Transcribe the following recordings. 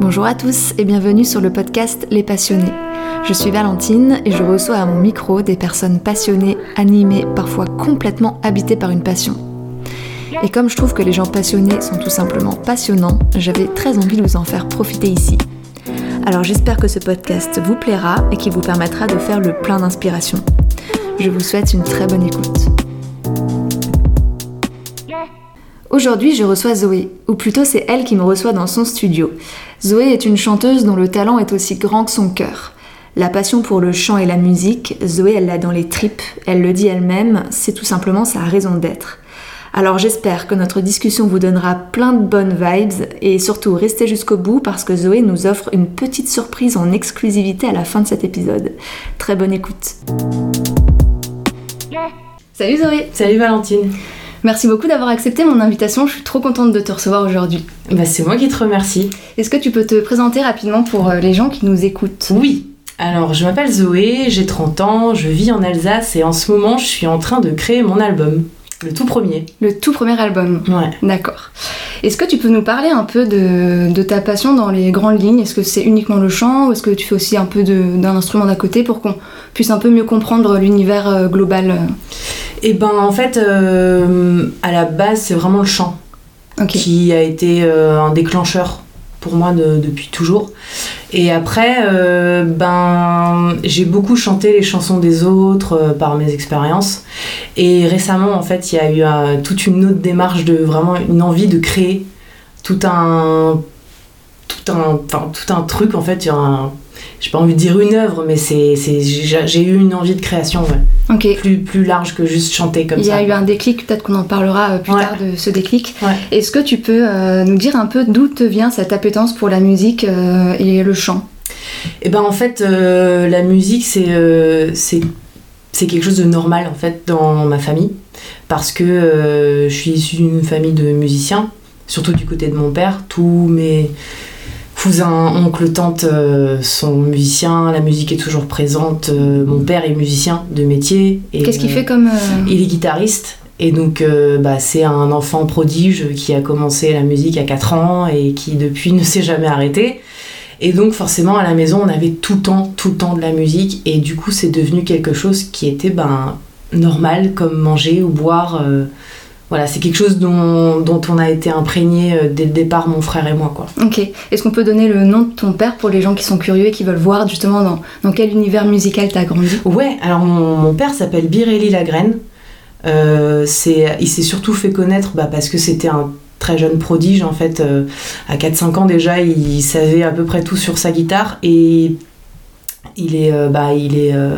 Bonjour à tous et bienvenue sur le podcast Les Passionnés. Je suis Valentine et je reçois à mon micro des personnes passionnées, animées, parfois complètement habitées par une passion. Et comme je trouve que les gens passionnés sont tout simplement passionnants, j'avais très envie de vous en faire profiter ici. Alors j'espère que ce podcast vous plaira et qu'il vous permettra de faire le plein d'inspiration. Je vous souhaite une très bonne écoute. Aujourd'hui, je reçois Zoé, ou plutôt c'est elle qui me reçoit dans son studio. Zoé est une chanteuse dont le talent est aussi grand que son cœur. La passion pour le chant et la musique, Zoé, elle l'a dans les tripes, elle le dit elle-même, c'est tout simplement sa raison d'être. Alors j'espère que notre discussion vous donnera plein de bonnes vibes et surtout restez jusqu'au bout parce que Zoé nous offre une petite surprise en exclusivité à la fin de cet épisode. Très bonne écoute. Salut Zoé Salut Valentine Merci beaucoup d'avoir accepté mon invitation, je suis trop contente de te recevoir aujourd'hui. Bah, c'est moi qui te remercie. Est-ce que tu peux te présenter rapidement pour euh, les gens qui nous écoutent? Oui. Alors, je m'appelle Zoé, j'ai 30 ans, je vis en Alsace et en ce moment, je suis en train de créer mon album. Le tout premier. Le tout premier album Ouais. D'accord. Est-ce que tu peux nous parler un peu de, de ta passion dans les grandes lignes? Est-ce que c'est uniquement le chant ou est-ce que tu fais aussi un peu d'un instrument d'à côté pour qu'on puisse un peu mieux comprendre l'univers euh, global? Et ben, en fait, euh, à la base, c'est vraiment le chant qui a été euh, un déclencheur moi de- depuis toujours. Et après, euh, ben, j'ai beaucoup chanté les chansons des autres euh, par mes expériences. Et récemment, en fait, il y a eu euh, toute une autre démarche de vraiment une envie de créer tout un, tout un, tout un truc. En fait, un- j'ai pas envie de dire une œuvre, mais c'est, c'est, j'ai eu une envie de création ouais. Plus, plus large que juste chanter comme Il y ça. a eu un déclic, peut-être qu'on en parlera euh, plus Ouais. tard de ce déclic. Ouais. Est-ce que tu peux euh, nous dire un peu d'où te vient cette appétence pour la musique euh, et le chant? Et ben en fait, euh, la musique, c'est c'est c'est quelque chose de normal en fait dans ma famille parce que je suis issue d'une famille de musiciens, surtout du côté de mon père. Tous mes cousins, oncles, tantes euh, sont musiciens. La musique est toujours présente. Euh, mon père est musicien de métier. Qu'est-ce qu'il euh, fait comme. euh, il est guitariste. Et donc, euh, bah, c'est un enfant prodige qui a commencé la musique à 4 ans et qui, depuis, ne s'est jamais arrêté. Et donc, forcément, à la maison, on avait tout le temps, tout le temps de la musique. Et du coup, c'est devenu quelque chose qui était ben, normal, comme manger ou boire. euh, voilà, c'est quelque chose dont, dont on a été imprégné euh, dès le départ, mon frère et moi. Quoi. Ok. Est-ce qu'on peut donner le nom de ton père pour les gens qui sont curieux et qui veulent voir justement dans, dans quel univers musical t'as grandi? Ouais, alors mon, mon père s'appelle Birelli Lagraine. Euh, il s'est surtout fait connaître bah, parce que c'était un très jeune prodige en fait. Euh, à 4-5 ans déjà, il savait à peu près tout sur sa guitare et il est, euh, bah, euh,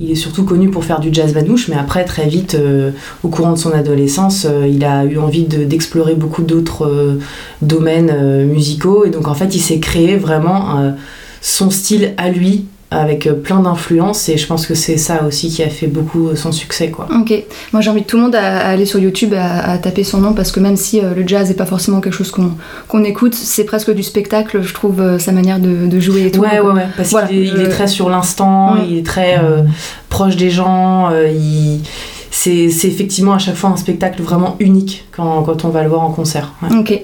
il est surtout connu pour faire du jazz manouche, mais après très vite, euh, au courant de son adolescence, il a eu envie de- d'explorer beaucoup d'autres domaines musicaux. Et donc en fait, il s'est créé vraiment son style à lui avec euh, plein d'influences et je pense que c'est ça aussi qui a fait beaucoup euh, son succès quoi. Ok. Moi j'invite tout le monde à, aller sur YouTube à, à taper son nom parce que même si euh, le jazz n'est pas forcément quelque chose qu'on qu'on écoute, c'est presque du spectacle, je trouve, euh, sa manière de, de jouer et tout. Ouais, ouais, ouais, parce Voilà, qu'il est, il je- est très sur l'instant, il est très euh, proche des gens, il... c'est c'est effectivement à chaque fois un spectacle vraiment unique quand, quand on va le voir en concert. ouais. Ok.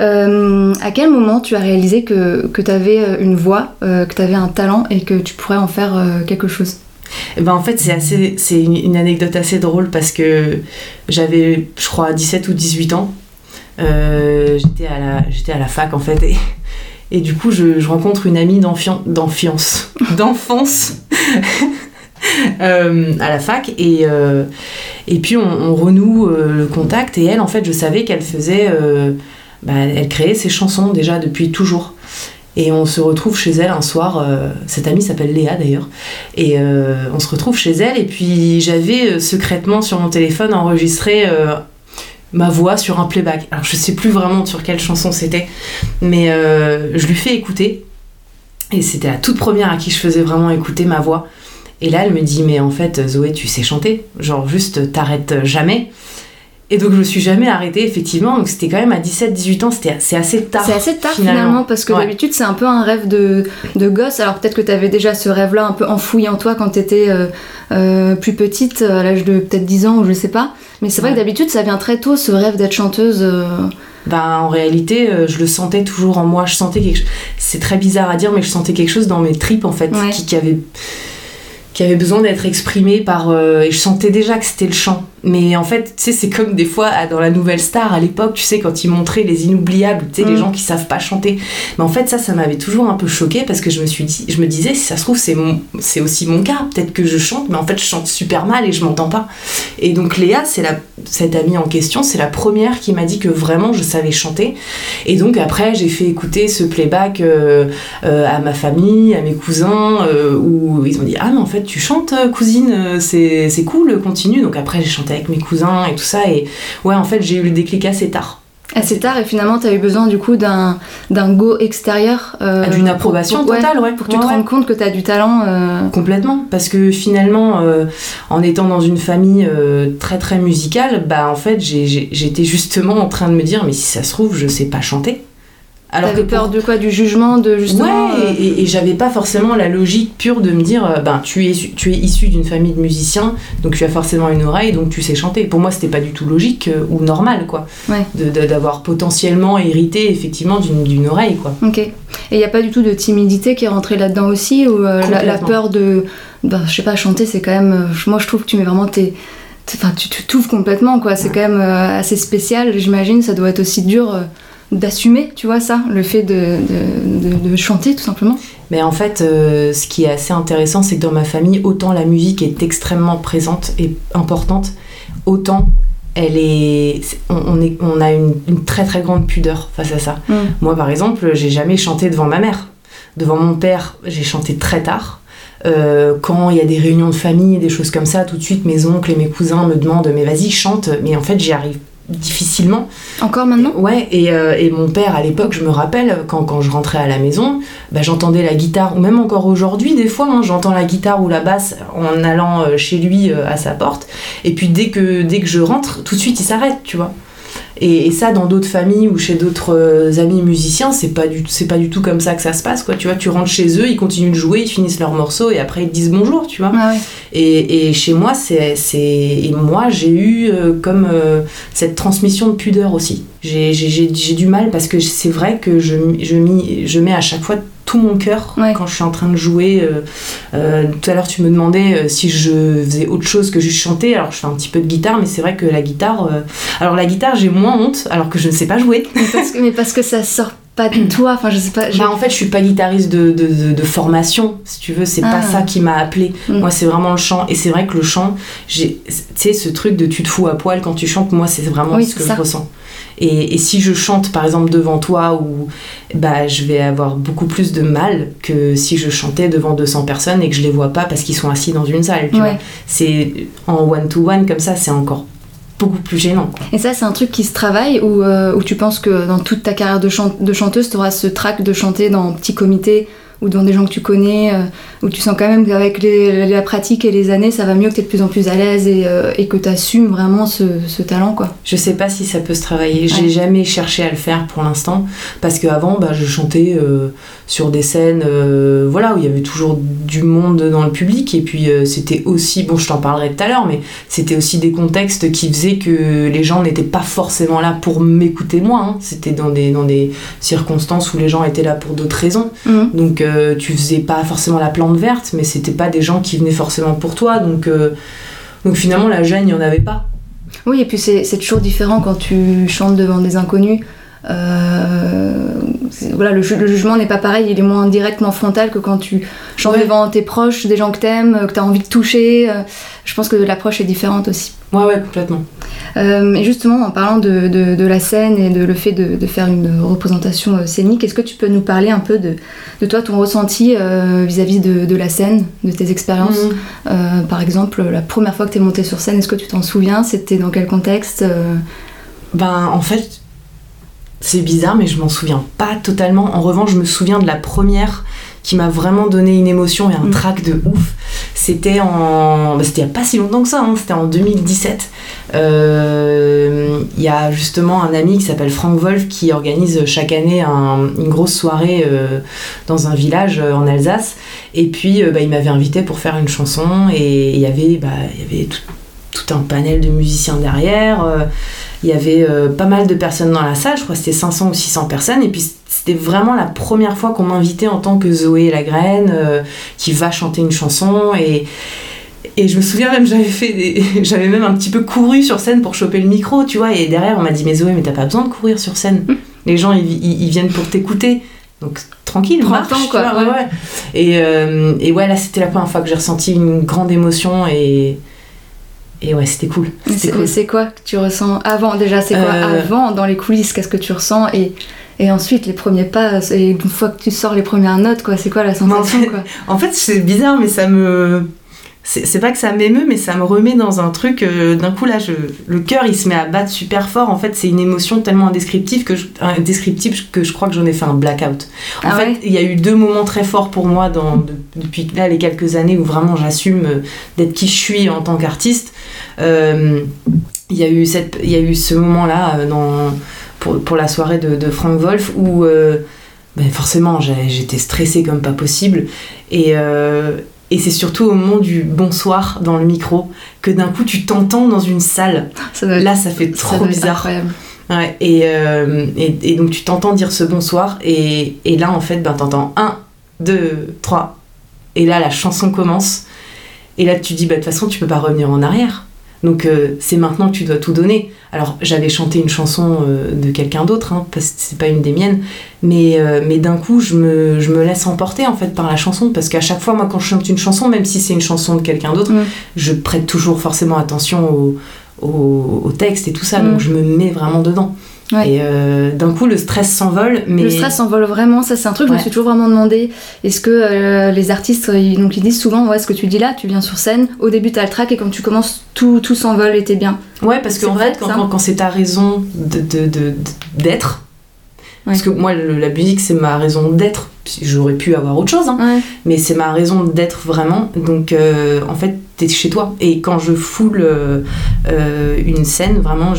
Euh, à quel moment tu as réalisé que, que tu avais une voix, euh, que tu avais un talent et que tu pourrais en faire euh, quelque chose? Eh ben en fait, c'est assez, c'est une, anecdote assez drôle parce que j'avais, je crois, 17 ou 18 ans. Euh, j'étais à la, j'étais à la fac en fait et, et du coup, je, rencontre une amie d'enfance. euh, à la fac et, euh, et puis on, renoue euh, le contact et elle en fait je savais qu'elle faisait euh, bah, elle créait ses chansons déjà depuis toujours. Et on se retrouve chez elle un soir euh, cette amie s'appelle Léa d'ailleurs. Et euh, on se retrouve chez elle et puis j'avais euh, secrètement sur mon téléphone enregistré ma voix sur un playback. Alors je sais plus vraiment sur quelle chanson c'était mais je lui fais écouter. Et c'était la toute première à qui je faisais vraiment écouter ma voix. Et là elle me dit mais en fait Zoé tu sais chanter. Genre juste t'arrêtes jamais et donc je me suis jamais arrêtée effectivement donc c'était quand même à 17-18 ans c'était c'est assez tard C'est assez tard finalement, parce que Ouais. d'habitude c'est un peu un rêve de, de gosse. Alors peut-être que tu avais déjà ce rêve-là un peu enfoui en toi quand tu étais plus petite, à l'âge de peut-être 10 ans ou je sais pas. Mais c'est vrai Ouais. que d'habitude ça vient très tôt ce rêve d'être chanteuse. euh, Ben, en réalité, euh, je le sentais toujours en moi. Je sentais quelque chose. C'est très bizarre à dire, mais je sentais quelque chose dans mes tripes, en fait, Ouais. qui, qui avait qui avait besoin d'être exprimé par euh, et je sentais déjà que c'était le chant mais en fait tu sais c'est comme des fois dans la nouvelle star à l'époque tu sais quand ils montraient les inoubliables tu sais les Mm. gens qui savent pas chanter mais en fait ça ça m'avait toujours un peu choqué parce que je me suis dit je me disais si ça se trouve c'est mon c'est aussi mon cas peut-être que je chante mais en fait je chante super mal et je m'entends pas et donc Léa c'est la cette amie en question c'est la première qui m'a dit que vraiment je savais chanter et donc après j'ai fait écouter ce playback euh, euh, à ma famille, à mes cousins, euh, où ils ont dit Ah, mais en fait, tu chantes, cousine, c'est c'est cool, continue. Donc après, j'ai chanté avec mes cousins et tout ça. Et ouais, en fait, j'ai eu le déclic assez tard. Assez tard et finalement t'as eu besoin du coup d'un go extérieur. euh, D'une approbation pour- pour- ouais, totale, ouais. Pour que tu te ouais. rendes compte que t'as du talent. euh, Complètement, parce que finalement, euh, en étant dans une famille très très musicale, bah en fait, j'étais justement en train de me dire, mais si ça se trouve, je sais pas chanter. Alors que T'avais pour- peur de quoi Du jugement de justement. ouais, euh, et, et- et j'avais pas forcément la logique pure de me dire, euh, ben tu es, tu es issu d'une famille de musiciens, donc tu as forcément une oreille, donc tu sais chanter. Pour moi, c'était pas du tout logique euh, ou normal, quoi, Ouais. d'avoir potentiellement hérité effectivement d'une oreille, quoi. Ok. Et il n'y a pas du tout de timidité qui est rentrée là-dedans aussi Ou euh, la, peur de. Ben, je sais pas, chanter, c'est quand même. Moi, je trouve que tu mets vraiment tes. Enfin, tu t'ouvres complètement, quoi. C'est quand même euh, assez spécial. J'imagine, ça doit être aussi dur euh, d'assumer, tu vois, ça, le fait de, de, de- de chanter, tout simplement. Mais en fait, euh, ce qui est assez intéressant, c'est que dans ma famille, autant la musique est extrêmement présente et importante, autant elle est, on, on est, on a une, une très très grande pudeur face à ça. Mm. Moi, par exemple, j'ai jamais chanté devant ma mère. Devant mon père, j'ai chanté très tard. Euh, quand il y a des réunions de famille, des choses comme ça, tout de suite mes oncles et mes cousins me demandent mais vas-y chante, mais en fait j'y arrive difficilement. Encore maintenant? Ouais, et, euh, et mon père à l'époque, je me rappelle, quand, quand je rentrais à la maison, bah, j'entendais la guitare, ou même encore aujourd'hui des fois, hein, j'entends la guitare ou la basse en allant euh, chez lui euh, à sa porte, et puis dès que, dès que je rentre, tout de suite il s'arrête, tu vois. Et, et ça, dans d'autres familles ou chez d'autres euh, amis musiciens, c'est pas, du, c'est pas du tout comme ça que ça se passe, quoi. Tu vois, tu rentres chez eux, ils continuent de jouer, ils finissent leur morceau, et après ils te disent bonjour, tu vois. Ah ouais. Et, et chez moi, c'est, c'est, et moi, j'ai eu euh, comme euh, cette transmission de pudeur aussi. J'ai, du mal parce que c'est vrai que je, je, je mets à chaque fois tout mon cœur Ouais. quand je suis en train de jouer. Euh, euh, tout à l'heure, tu me demandais euh, si je faisais autre chose que juste chanter. Alors, je fais un petit peu de guitare, mais c'est vrai que la guitare. Alors, la guitare, j'ai moins honte alors que je ne sais pas jouer. mais, parce que, mais parce que ça sort pas de toi, enfin, je sais pas. Bah, en fait, je suis pas guitariste de, de, de- de formation, si tu veux, c'est pas Ah. ça qui m'a appelé. Mm. Moi, c'est vraiment le chant. Et c'est vrai que le chant, j'ai- tu sais, ce truc de tu te fous à poil quand tu chantes, moi, c'est vraiment Oui, ce que ça. je ressens. Et, et si je chante, par exemple, devant toi, ou bah, je vais avoir beaucoup plus de mal que si je chantais devant 200 personnes et que je les vois pas parce qu'ils sont assis dans une salle. Ouais. C'est en one-to-one, comme ça, c'est encore beaucoup plus gênant. quoi. Et ça, c'est un truc qui se travaille ou euh, ou tu penses que dans toute ta carrière de, chan- de chanteuse, tu auras ce trac de chanter dans un petit comité ou dans des gens que tu connais, euh, où tu sens quand même qu'avec la pratique et les années, ça va mieux, que tu es de plus en plus à l'aise et, euh, et que tu assumes vraiment ce, ce talent, quoi. Je sais pas si ça peut se travailler. J'ai Ouais. jamais cherché à le faire pour l'instant parce qu'avant, bah, je chantais euh, sur des scènes, euh, voilà, où il y avait toujours du monde dans le public et puis c'était aussi, bon, je t'en parlerai tout à l'heure, mais c'était aussi des contextes qui faisaient que les gens n'étaient pas forcément là pour m'écouter moi. hein. C'était dans des dans des circonstances où les gens étaient là pour d'autres raisons. Mhm. Donc tu faisais pas forcément la mais c'était pas des gens qui venaient forcément pour toi. Donc euh, donc finalement la gêne, il y en avait pas. Oui, et puis c'est toujours différent quand tu chantes devant des inconnus. Euh, voilà, le, ju- le jugement n'est pas pareil, il est moins direct, moins frontal que quand tu chantes Ouais. devant tes proches, des gens que t'aimes, que t'as envie de toucher. euh, je pense que l'approche est différente aussi. Ouais ouais complètement. Euh, et justement, en parlant de, de- de la scène et de le fait de, de faire une représentation euh, scénique, est-ce que tu peux nous parler un peu de, de toi, ton ressenti euh, vis-à-vis de, de la scène, de tes expériences Mhm. Euh, Par exemple, la première fois que tu es montée sur scène, est-ce que tu t'en souviens? C'était dans quel contexte Euh, Ben, en fait, c'est bizarre, mais je m'en souviens pas totalement. En revanche, je me souviens de la première qui m'a vraiment donné une émotion et un Mm. trac de ouf. C'était en. bah, c'était il y a pas si longtemps que ça, hein, c'était en 2017. Euh, Il y a justement un ami qui s'appelle Frank Wolf qui organise chaque année un- une grosse soirée euh, dans un village euh, en Alsace. Et puis, bah, il m'avait invité pour faire une chanson et il y avait, bah, il y avait tout, tout un panel de musiciens derrière. Il y avait euh, pas mal de personnes dans la salle, je crois que c'était 500 ou 600 personnes. Et puis c'était vraiment la première fois qu'on m'invitait en tant que Zoé la graine, euh, qui va chanter une chanson. Et, et je me souviens même, j'avais fait des... j'avais même un petit peu couru sur scène pour choper le micro, tu vois. Et derrière, on m'a dit, mais Zoé, mais t'as pas besoin de courir sur scène. Mm. Les gens, ils, ils- ils viennent pour t'écouter. Donc tranquille, marche, temps, quoi, vois, ouais. ouais. Et, euh, et ouais, là, c'était la première fois que j'ai ressenti une grande émotion et. Et ouais, c'était cool. C'est cool. quoi que tu ressens avant? Déjà, c'est quoi Euh, avant dans les coulisses? Qu'est-ce que tu ressens? Et, et ensuite, les premiers pas, et une fois que tu sors les premières notes, quoi, c'est quoi la sensation quoi? En fait, c'est bizarre, mais ça me. C'est pas que ça m'émeut, mais ça me remet dans un truc. euh, D'un coup, là, je, le cœur, il se met à battre super fort. En fait, c'est une émotion tellement indescriptible que je, indescriptible que je crois que j'en ai fait un blackout. En Ah fait, ouais? il y a eu deux moments très forts pour moi dans, depuis là, les quelques années où vraiment j'assume euh, d'être qui je suis en tant qu'artiste. Euh, Il y, a eu cette- il y a eu ce moment-là euh, dans- pour, pour la soirée de, de Frank Wolf où euh, ben forcément j'étais stressée comme pas possible. Et, euh, et c'est surtout au moment du bonsoir dans le micro que d'un coup tu t'entends dans une salle. Ça être- Là, ça fait trop bizarre. Ouais, et, euh, et, et donc tu t'entends dire ce bonsoir, et, et là en fait, ben, t'entends 1, 2, 3, et là la chanson commence, et là tu dis, bah, de toute façon tu peux pas revenir en arrière. Donc euh, c'est maintenant que tu dois tout donner. Alors j'avais chanté une chanson euh, de quelqu'un d'autre, hein, parce que c'est pas une des miennes, mais, euh, mais d'un coup je me, je me laisse emporter en fait par la chanson, parce qu'à chaque fois, moi quand je chante une chanson, même si c'est une chanson de quelqu'un d'autre, je prête toujours forcément attention au, au, au texte et tout ça, donc je me mets vraiment dedans. Ouais. Et euh, d'un coup, le stress s'envole, mais. Le stress s'envole vraiment, ça c'est un truc, je me suis toujours vraiment demandé, est-ce que euh, les artistes, ils, donc ils disent souvent, ouais, ce que tu dis là, tu viens sur scène, au début t'as le track et quand tu commences, tout, tout s'envole et t'es bien. Ouais, parce qu'en fait, quand, ça quand, quand c'est ta raison de- de- de- d'être, Ouais. parce que moi, le- la musique, c'est ma raison d'être. J'aurais pu avoir autre chose, hein, mais c'est ma raison d'être vraiment. Donc, euh, en fait, t'es chez toi. Et quand je foule euh, euh, une scène, vraiment,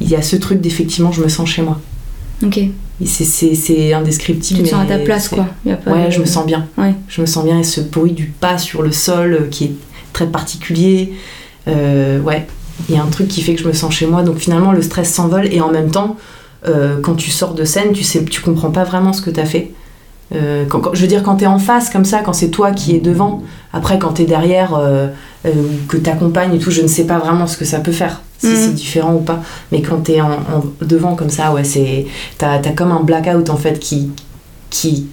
il y a ce truc d'effectivement, je me sens chez moi. Ok. C'est- indescriptible. Tu te sens à ta place quoi. Y a pas Ouais, de- je me sens bien. Ouais. Je me sens bien et ce bruit du pas sur le sol euh, qui est très particulier. euh, ouais, il y a un truc qui fait que je me sens chez moi. Donc finalement, le stress s'envole et en même temps, euh, quand tu sors de scène, tu sais, tu comprends pas vraiment ce que tu as fait. Euh, quand- quand- je veux dire, quand tu es en face comme ça, quand c'est toi qui es devant, après quand tu es derrière, euh, euh, ou que tu accompagnes et tout, je ne sais pas vraiment ce que ça peut faire, si Mhm. c'est différent ou pas. Mais quand tu es en, en- devant comme ça, ouais, c'est t'as as comme un blackout en fait qui, qui,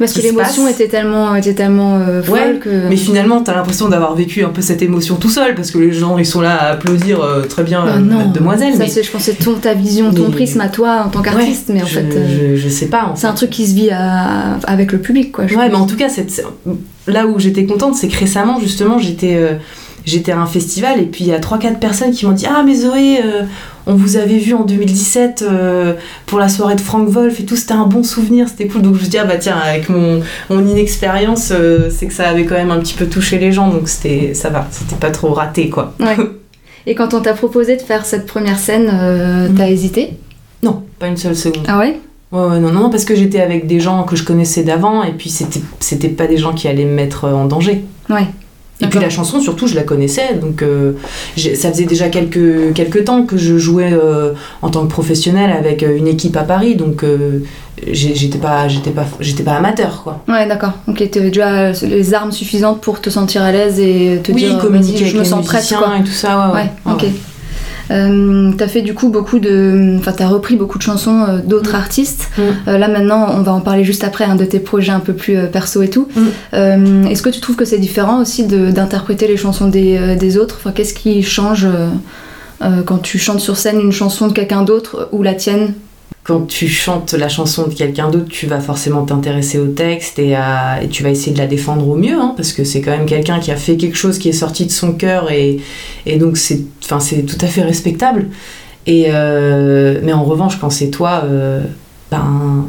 Parce que l'émotion était tellement, était tellement euh, folle Ouais, que. Mais finalement, t'as l'impression d'avoir vécu un peu cette émotion tout seul, parce que les gens, ils sont là à applaudir euh, très bien, Ah euh, non, mademoiselle. Ça, mais c'est, je pense, c'est ton, ta vision, ton Mais- prisme à toi en tant qu'artiste, Ouais, mais en je, fait, je, je sais pas. c'est un truc qui se vit à- avec le public, quoi. Ouais, mais en tout cas, cette- là où j'étais contente, c'est que récemment, justement, j'étais j'étais à un festival et puis il y a 3-4 personnes qui m'ont dit Ah, mais Zoé, euh, on vous avait vu en 2017 euh, pour la soirée de Frank Wolf et tout, c'était un bon souvenir, c'était cool. Donc je me dis Ah, bah tiens, avec mon, mon inexpérience, euh, c'est que ça avait quand même un petit peu touché les gens, donc c'était ça va, c'était pas trop raté quoi. Ouais. Et quand on t'a proposé de faire cette première scène, euh, Mm. t'as hésité? Non, pas une seule seconde. Ah ouais? Ouais, ouais, non, non, parce que j'étais avec des gens que je connaissais d'avant et puis c'était c'était pas des gens qui allaient me mettre en danger. Ouais. Et puis la chanson, surtout, je la connaissais, donc euh, ça faisait déjà quelques, quelques temps que je jouais euh, en tant que professionnel avec euh, une équipe à Paris, donc euh, j'étais pas, j'étais pas, j'étais pas amateur, quoi. Ouais, d'accord. Ok, t'avais déjà les armes suffisantes pour te sentir à l'aise et te oui, dire, avec je me les sens prête, quoi. et tout ça, ouais, Ouais, ouais. ok. Euh, t'as fait du coup beaucoup de. Enfin, t'as repris beaucoup de chansons euh, d'autres artistes. Mm. Euh, là maintenant, on va en parler juste après, hein, de tes projets un peu plus euh, perso et tout. Mm. Est-ce que tu trouves que c'est différent aussi d'interpréter les chansons des, des autres? Enfin, qu'est-ce qui change quand tu chantes sur scène une chanson de quelqu'un d'autre ou la tienne? Quand tu chantes la chanson de quelqu'un d'autre, tu vas forcément t'intéresser au texte et, à- et tu vas essayer de la défendre au mieux, hein, parce que c'est quand même quelqu'un qui a fait quelque chose qui est sorti de son cœur et, et donc c'est, enfin, c'est tout à fait respectable. Et euh, mais en revanche, quand c'est toi, euh, ben,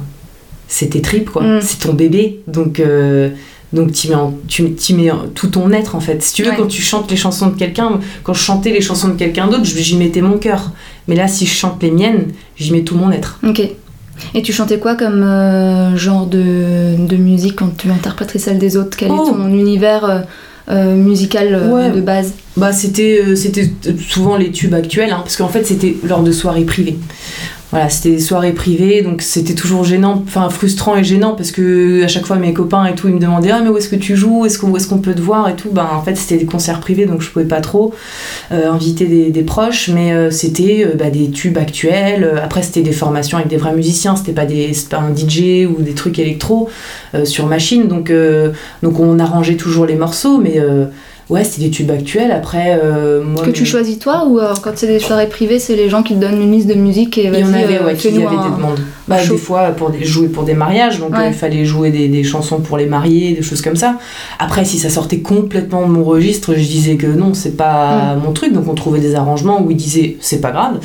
c'est tes tripes, quoi. Mm. C'est ton bébé, donc. euh, donc tu mets, en- tu, tu mets en- tout ton être en fait. Si tu veux, Ouais. quand tu chantes les chansons de quelqu'un, quand je chantais les chansons de quelqu'un d'autre, j'y mettais mon cœur. Mais là, si je chante les miennes, j'y mets tout mon être. Ok. Et tu chantais quoi comme euh, genre de, de musique quand tu interprétais celle des autres? Quel Oh. est ton univers euh, musicale de base? Bah c'était c'était souvent les tubes actuels, hein, parce qu'en fait c'était lors de soirées privées voilà, c'était des soirées privées, donc c'était toujours gênant, enfin frustrant et gênant parce que à chaque fois mes copains et tout, ils me demandaient ah mais où est-ce que tu joues, est-ce qu'on est qu'on peut te voir et tout? Ben en fait c'était des concerts privés donc je pouvais pas trop euh, inviter des, proches, mais euh, c'était euh, bah, des tubes actuels. Après c'était des formations avec des vrais musiciens, c'était pas des pas un DJ ou des trucs électro sur machine, donc donc on arrangeait toujours les morceaux, mais ouais, c'est des tubes actuels. Après, euh, moi. Que tu choisis toi ou quand c'est des soirées privées, c'est les gens qui te donnent une liste de musique et Il y en avait, euh, ouais, qui des demandes. Bah, des fois, pour jouer pour des mariages, donc euh, il fallait jouer des, des, chansons pour les mariés, des choses comme ça. Après, si ça sortait complètement de mon registre, je disais que non, c'est pas mm. mon truc, donc on trouvait des arrangements où ils disaient c'est pas grave.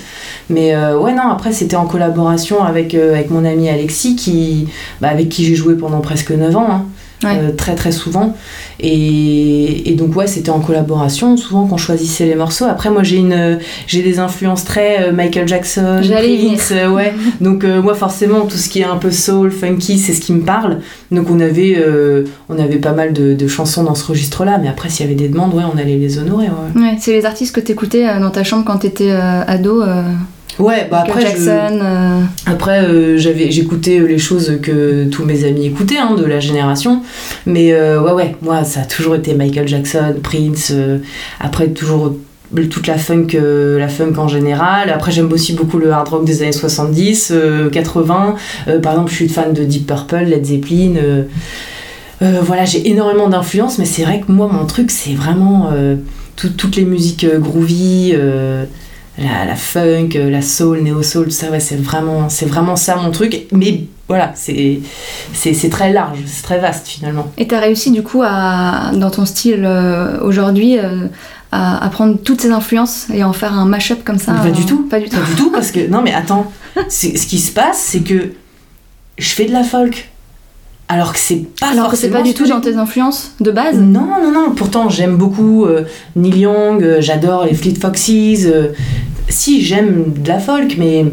Mais euh, ouais, non, après, c'était en collaboration avec, avec mon ami Alexis, qui, bah, avec qui j'ai joué pendant presque 9 ans. Hein. Euh, très très souvent. Et, et donc ouais, c'était en collaboration, souvent qu'on choisissait les morceaux. Après moi j'ai une j'ai des influences très euh, Michael Jackson, Prince, euh, ouais. donc moi forcément tout ce qui est un peu soul, funky, c'est ce qui me parle. Donc on avait on avait pas mal de, de chansons dans ce registre-là, mais après s'il y avait des demandes, ouais, on allait les honorer. Ouais, ouais c'est les artistes que t'écoutais dans ta chambre quand t'étais ado. Ouais, bah après, Jackson, euh. après euh, j'avais, j'écoutais les choses que tous mes amis écoutaient hein, de la génération, mais euh, ouais, ouais, moi ça a toujours été Michael Jackson, Prince, après toujours toute la funk, la funk en général. Après, j'aime aussi beaucoup le hard rock des années 70, 80. par exemple, je suis fan de Deep Purple, Led Zeppelin. voilà, j'ai énormément d'influence, mais c'est vrai que moi, mon truc, c'est vraiment toutes les musiques groovy la, funk, euh, la soul, néo-soul, tout ça, ouais, c'est vraiment, c'est vraiment ça mon truc. Mais voilà, c'est, c'est, très large, c'est très vaste finalement. Et tu as réussi du coup à, dans ton style euh, aujourd'hui euh, à, prendre toutes ces influences et en faire un mash-up comme ça Pas du tout. Pas du tout. Pas du tout parce que, non mais attends, ce qui se passe, c'est que je fais de la folk. Alors que c'est pas Alors que c'est pas du tout dans tes influences de base? Non, non, non. Pourtant, j'aime beaucoup Neil Young, j'adore les Fleet Foxes, si j'aime de la folk, mais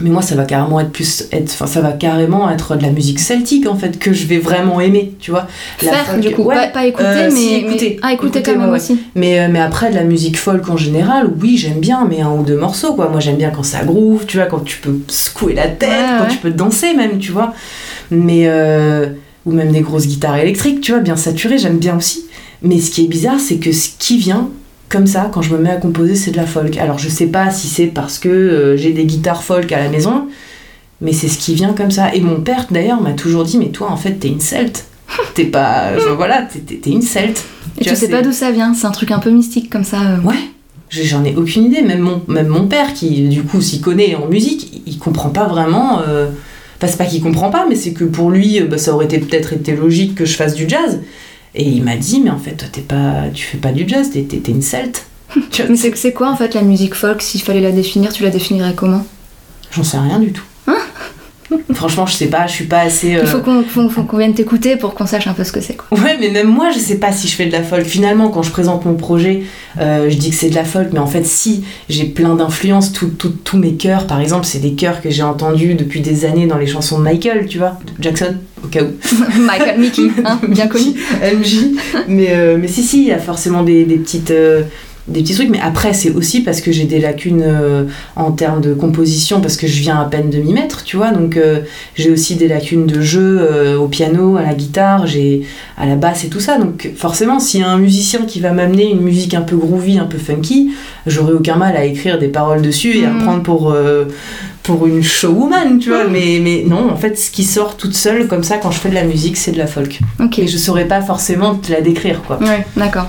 mais moi ça va carrément être plus être enfin ça va carrément être de la musique celtique en fait que je vais vraiment aimer tu vois. La faire du coup. pas, écouter euh, mais, écouter, ah écouter, quand même aussi. mais euh, mais après de la musique folk en général oui j'aime bien mais un ou deux morceaux quoi. Moi j'aime bien quand ça groove tu vois quand tu peux secouer la tête quand tu peux danser même tu vois. Mais euh, ou même des grosses guitares électriques tu vois bien saturées j'aime bien aussi. Mais ce qui est bizarre c'est que ce qui vient comme ça, quand je me mets à composer, c'est de la folk. Alors je sais pas si c'est parce que euh, j'ai des guitares folk à la maison, mais c'est ce qui vient comme ça. Et mon père d'ailleurs m'a toujours dit, mais toi en fait t'es une celte. T'es pas. voilà, t'es une celte. Et tu, sais pas d'où ça vient, c'est un truc un peu mystique comme ça. Euh. Ouais. J'en ai aucune idée. Même mon, même mon père, qui du coup s'y connaît en musique, il comprend pas vraiment. Euh... Enfin, c'est pas qu'il comprend pas, mais c'est que pour lui, bah, ça aurait peut-être été logique que je fasse du jazz. Et il m'a dit, mais en fait, toi, t'es pas, tu fais pas du jazz, t'es, une celte. mais c'est, quoi en fait la musique folk S'il fallait la définir, tu la définirais comment? J'en sais rien du tout. Franchement, je sais pas, je suis pas assez. Il faut euh, qu'on vienne t'écouter pour qu'on sache un peu ce que c'est. Quoi. Ouais, mais même moi, je sais pas si je fais de la folk. Finalement, quand je présente mon projet, euh, je dis que c'est de la folk, mais en fait, si j'ai plein d'influences, tous mes chœurs, par exemple, c'est des chœurs que j'ai entendus depuis des années dans les chansons de Michael, tu vois, Jackson, au cas où. Michael Mickey, hein, bien connu. MJ. Mais, euh, mais si, si, il y a forcément des, des petites des petits trucs, mais après c'est aussi parce que j'ai des lacunes euh, en termes de composition, parce que je viens à peine de m'y mettre, tu vois, donc euh, j'ai aussi des lacunes de jeu euh, au piano, à la guitare, j'ai à la basse et tout ça, donc forcément s'il y a un musicien qui va m'amener une musique un peu groovy, un peu funky, j'aurai aucun mal à écrire des paroles dessus et à mmh. prendre pour pour une showwoman, tu vois. Mais, mais non, en fait, ce qui sort toute seule comme ça quand je fais de la musique, c'est de la folk. Ok. Je saurais pas forcément te la décrire, quoi. Ouais, d'accord.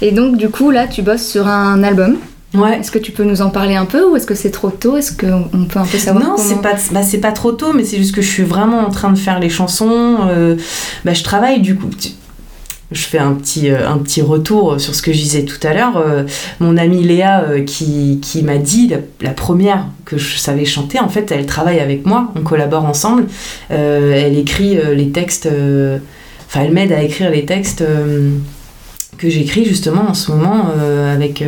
Et donc, du coup, là, tu bosses sur un album. Ouais. Est-ce que tu peux nous en parler un peu ou est-ce que c'est trop tôt? Est-ce qu'on peut un peu savoir Non, c'est pas, bah, c'est pas trop tôt, mais c'est juste que je suis vraiment en train de faire les chansons. Euh, bah, je travaille du coup je fais un petit, euh, un petit retour sur ce que je disais tout à l'heure. Euh, mon amie Léa, euh, qui, qui m'a dit, la, première que je savais chanter, en fait, elle travaille avec moi, on collabore ensemble. elle écrit les textes, enfin, elle m'aide à écrire les textes que j'écris justement en ce moment avec,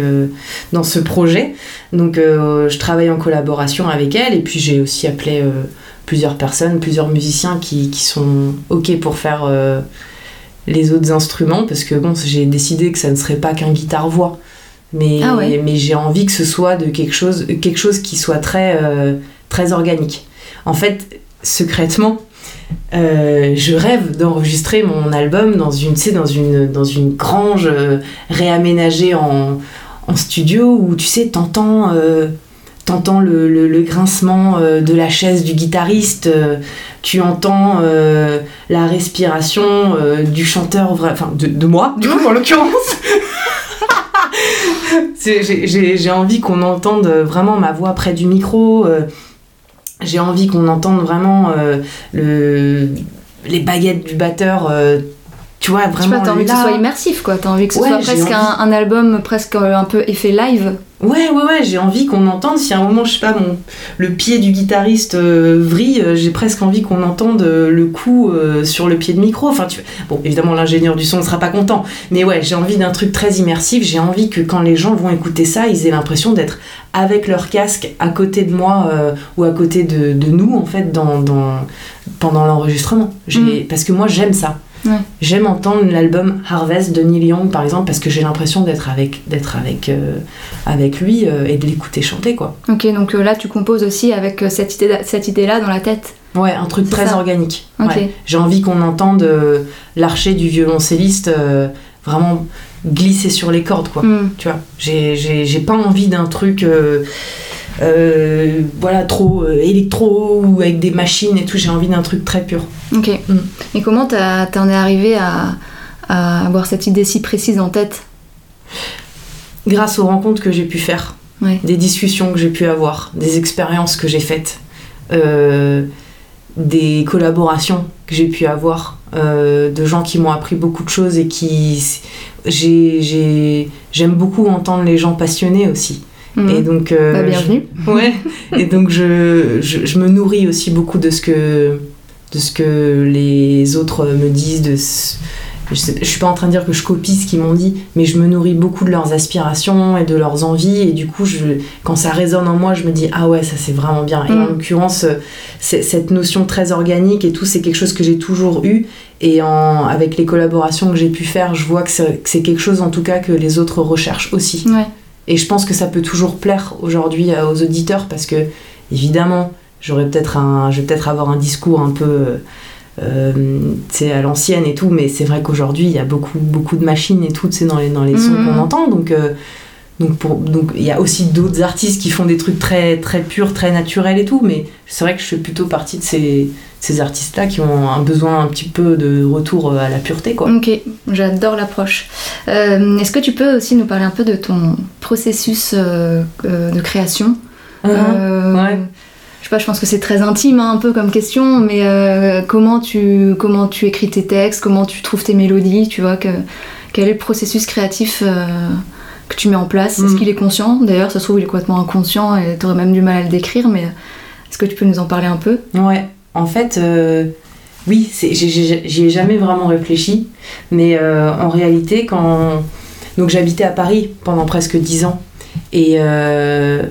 dans ce projet. Donc, je travaille en collaboration avec elle et puis j'ai aussi appelé plusieurs personnes, plusieurs musiciens qui, qui sont OK pour faire les autres instruments parce que bon, j'ai décidé que ça ne serait pas qu'un guitare-voix. Mais, Ah ouais. mais j'ai envie que ce soit de quelque chose, quelque chose qui soit très, euh, très organique. En fait, secrètement, euh, je rêve d'enregistrer mon album dans une, dans une, dans une grange euh, réaménagée en, en studio où tu sais, t'entends t'entends le, le- le grincement euh, de la chaise du guitariste, euh, tu entends euh, la respiration euh, du chanteur, enfin de, de moi, du coup en l'occurrence. J'ai envie qu'on entende vraiment ma voix près du micro. euh, j'ai envie qu'on entende vraiment le, les baguettes du batteur. Tu vois, vraiment. pas, t'as envie que ce soit immersif, quoi. T'as envie que ce Ouais, soit presque un, album presque un peu effet live. Ouais, ouais, ouais, j'ai envie qu'on entende. Si à un moment, je sais pas, mon, le pied du guitariste euh, vrille, euh, j'ai presque envie qu'on entende euh, le coup euh, sur le pied de micro. Enfin, tu... Bon, évidemment, l'ingénieur du son ne sera pas content. Mais ouais, j'ai envie d'un truc très immersif. J'ai envie que quand les gens vont écouter ça, ils aient l'impression d'être avec leur casque à côté de moi euh, ou à côté de, de nous, en fait, dans, dans- pendant l'enregistrement. J'ai- Parce que moi, j'aime ça. Ouais. J'aime entendre l'album Harvest de Neil Young, par exemple, parce que j'ai l'impression d'être avec, d'être avec, euh, avec lui euh, et de l'écouter chanter, quoi. Ok, donc euh, là tu composes aussi avec cette idée cette idée-là dans la tête. Ouais, un truc très ça. organique. Ouais. J'ai envie qu'on entende l'archer du violoncelliste vraiment glisser sur les cordes, quoi. Hmm. Tu vois, j'ai pas envie d'un truc. Euh, voilà, trop euh, électro ou avec des machines et tout, j'ai envie d'un truc très pur. Ok. Mm. Et comment t'en es arrivé à, à avoir cette idée si précise en tête? Grâce aux rencontres que j'ai pu faire, Ouais. des discussions que j'ai pu avoir, des expériences que j'ai faites, euh, des collaborations que j'ai pu avoir, euh, de gens qui m'ont appris beaucoup de choses et qui. j'ai- j'ai- J'aime beaucoup entendre les gens passionnés aussi. Hmm. Et donc. euh, Bah, je- bienvenue. Ouais, et donc je, je, je me nourris aussi beaucoup de ce que, de ce que les autres me disent. De ce- je, sais- je suis pas en train de dire que je copie ce qu'ils m'ont dit, mais je me nourris beaucoup de leurs aspirations et de leurs envies. Et du coup, je, quand ça résonne en moi, je me dis Ah ouais, ça c'est vraiment bien. Et en Mm. l'occurrence, euh, cette notion très organique et tout, c'est quelque chose que j'ai toujours eu. Et en, avec les collaborations que j'ai pu faire, je vois que c'est que c'est quelque chose en tout cas que les autres recherchent aussi. Ouais. Et je pense que ça peut toujours plaire aujourd'hui euh, aux auditeurs parce que, évidemment, j'aurais peut-être un, je vais peut-être avoir un discours un peu, euh, sais, à l'ancienne et tout, mais c'est vrai qu'aujourd'hui il y a beaucoup, beaucoup de machines et tout, sais, dans les, dans les sons Mhm. qu'on entend, donc. euh, donc pour donc il y a aussi d'autres artistes qui font des trucs très très purs, très naturels et tout, mais c'est vrai que je fais plutôt partie de ces, ces artistes-là qui ont un besoin un petit peu de retour à la pureté, quoi. Ok, j'adore l'approche. Euh, Est-ce que tu peux aussi nous parler un peu de ton processus euh, euh, de création? Euh, ouais. Je sais pas, je pense que c'est très intime hein, un peu comme question, mais euh, comment, tu, comment tu écris tes textes, comment tu trouves tes mélodies, tu vois, que, quel est le processus créatif euh, que tu mets en place? Est-ce Mm. qu'il est conscient? D'ailleurs, ça se trouve, il est complètement inconscient et t'aurais même du mal à le décrire, mais est-ce que tu peux nous en parler un peu? Ouais, en fait, euh, oui, j'y ai jamais vraiment réfléchi, mais euh, en réalité, quand. Donc j'habitais à Paris pendant presque 10 ans, et, euh,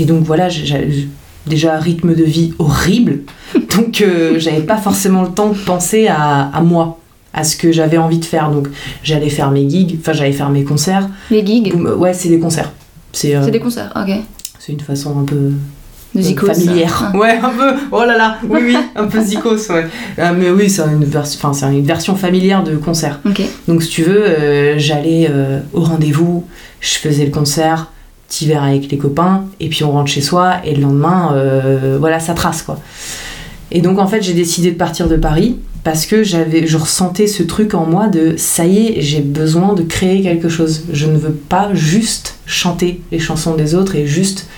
et donc voilà, j'ai- déjà un rythme de vie horrible, donc j'avais pas forcément le temps de penser à, à moi, à ce que j'avais envie de faire. Donc j'allais faire mes gigs, enfin j'allais faire mes concerts. Les gigs? Ouais, c'est des concerts. C'est euh, C'est des concerts, ok. c'est une façon un peu De zikos. familière. Ah. Ouais, un peu. Oh là là, oui, oui, un peu zikos, ouais. Ah, mais oui, c'est une, vers- enfin, c'est une version familière de concert. Donc, si tu veux, euh, j'allais euh, au rendez-vous, je faisais le concert, petit verre avec les copains, et puis on rentre chez soi, et le lendemain, euh, voilà, ça trace, quoi. Et donc, en fait, j'ai décidé de partir de Paris parce que j'avais, je ressentais ce truc en moi de ça y est, j'ai besoin de créer quelque chose. Je ne veux pas juste chanter les chansons des autres et juste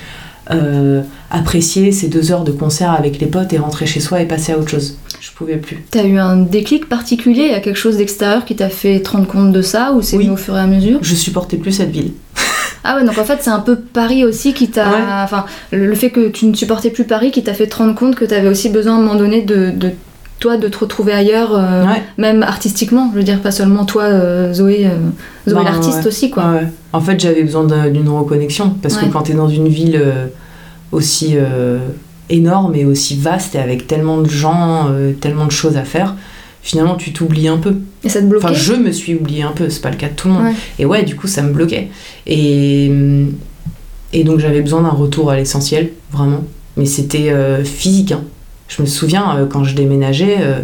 euh, apprécier ces deux heures de concert avec les potes et rentrer chez soi et passer à autre chose. Je pouvais plus. T'as eu un déclic particulier, il y a quelque chose d'extérieur qui t'a fait te rendre compte de ça, ou c'est Oui. venu au fur et à mesure? Je supportais plus cette ville. Ah ouais, donc en fait c'est un peu Paris aussi qui t'a... Ouais. Enfin, le fait que tu ne supportais plus Paris qui t'a fait te rendre compte que t'avais aussi besoin à un moment donné de, de toi de te retrouver ailleurs, euh, Ouais. même artistiquement, je veux dire pas seulement toi euh, Zoé, euh, Zoé Ben, l'artiste ouais. aussi quoi. Ouais. En fait, j'avais besoin d'un- d'une reconnexion parce que quand t'es dans une ville aussi énorme et aussi vaste et avec tellement de gens, tellement de choses à faire, finalement tu t'oublies un peu. Et ça te bloquait Enfin, je me suis oubliée un peu, c'est pas le cas de tout le monde. Et ouais, du coup, ça me bloquait. Et, et donc, j'avais besoin d'un retour à l'essentiel, vraiment. Mais c'était physique. hein. Je me souviens, euh, quand je déménageais, euh,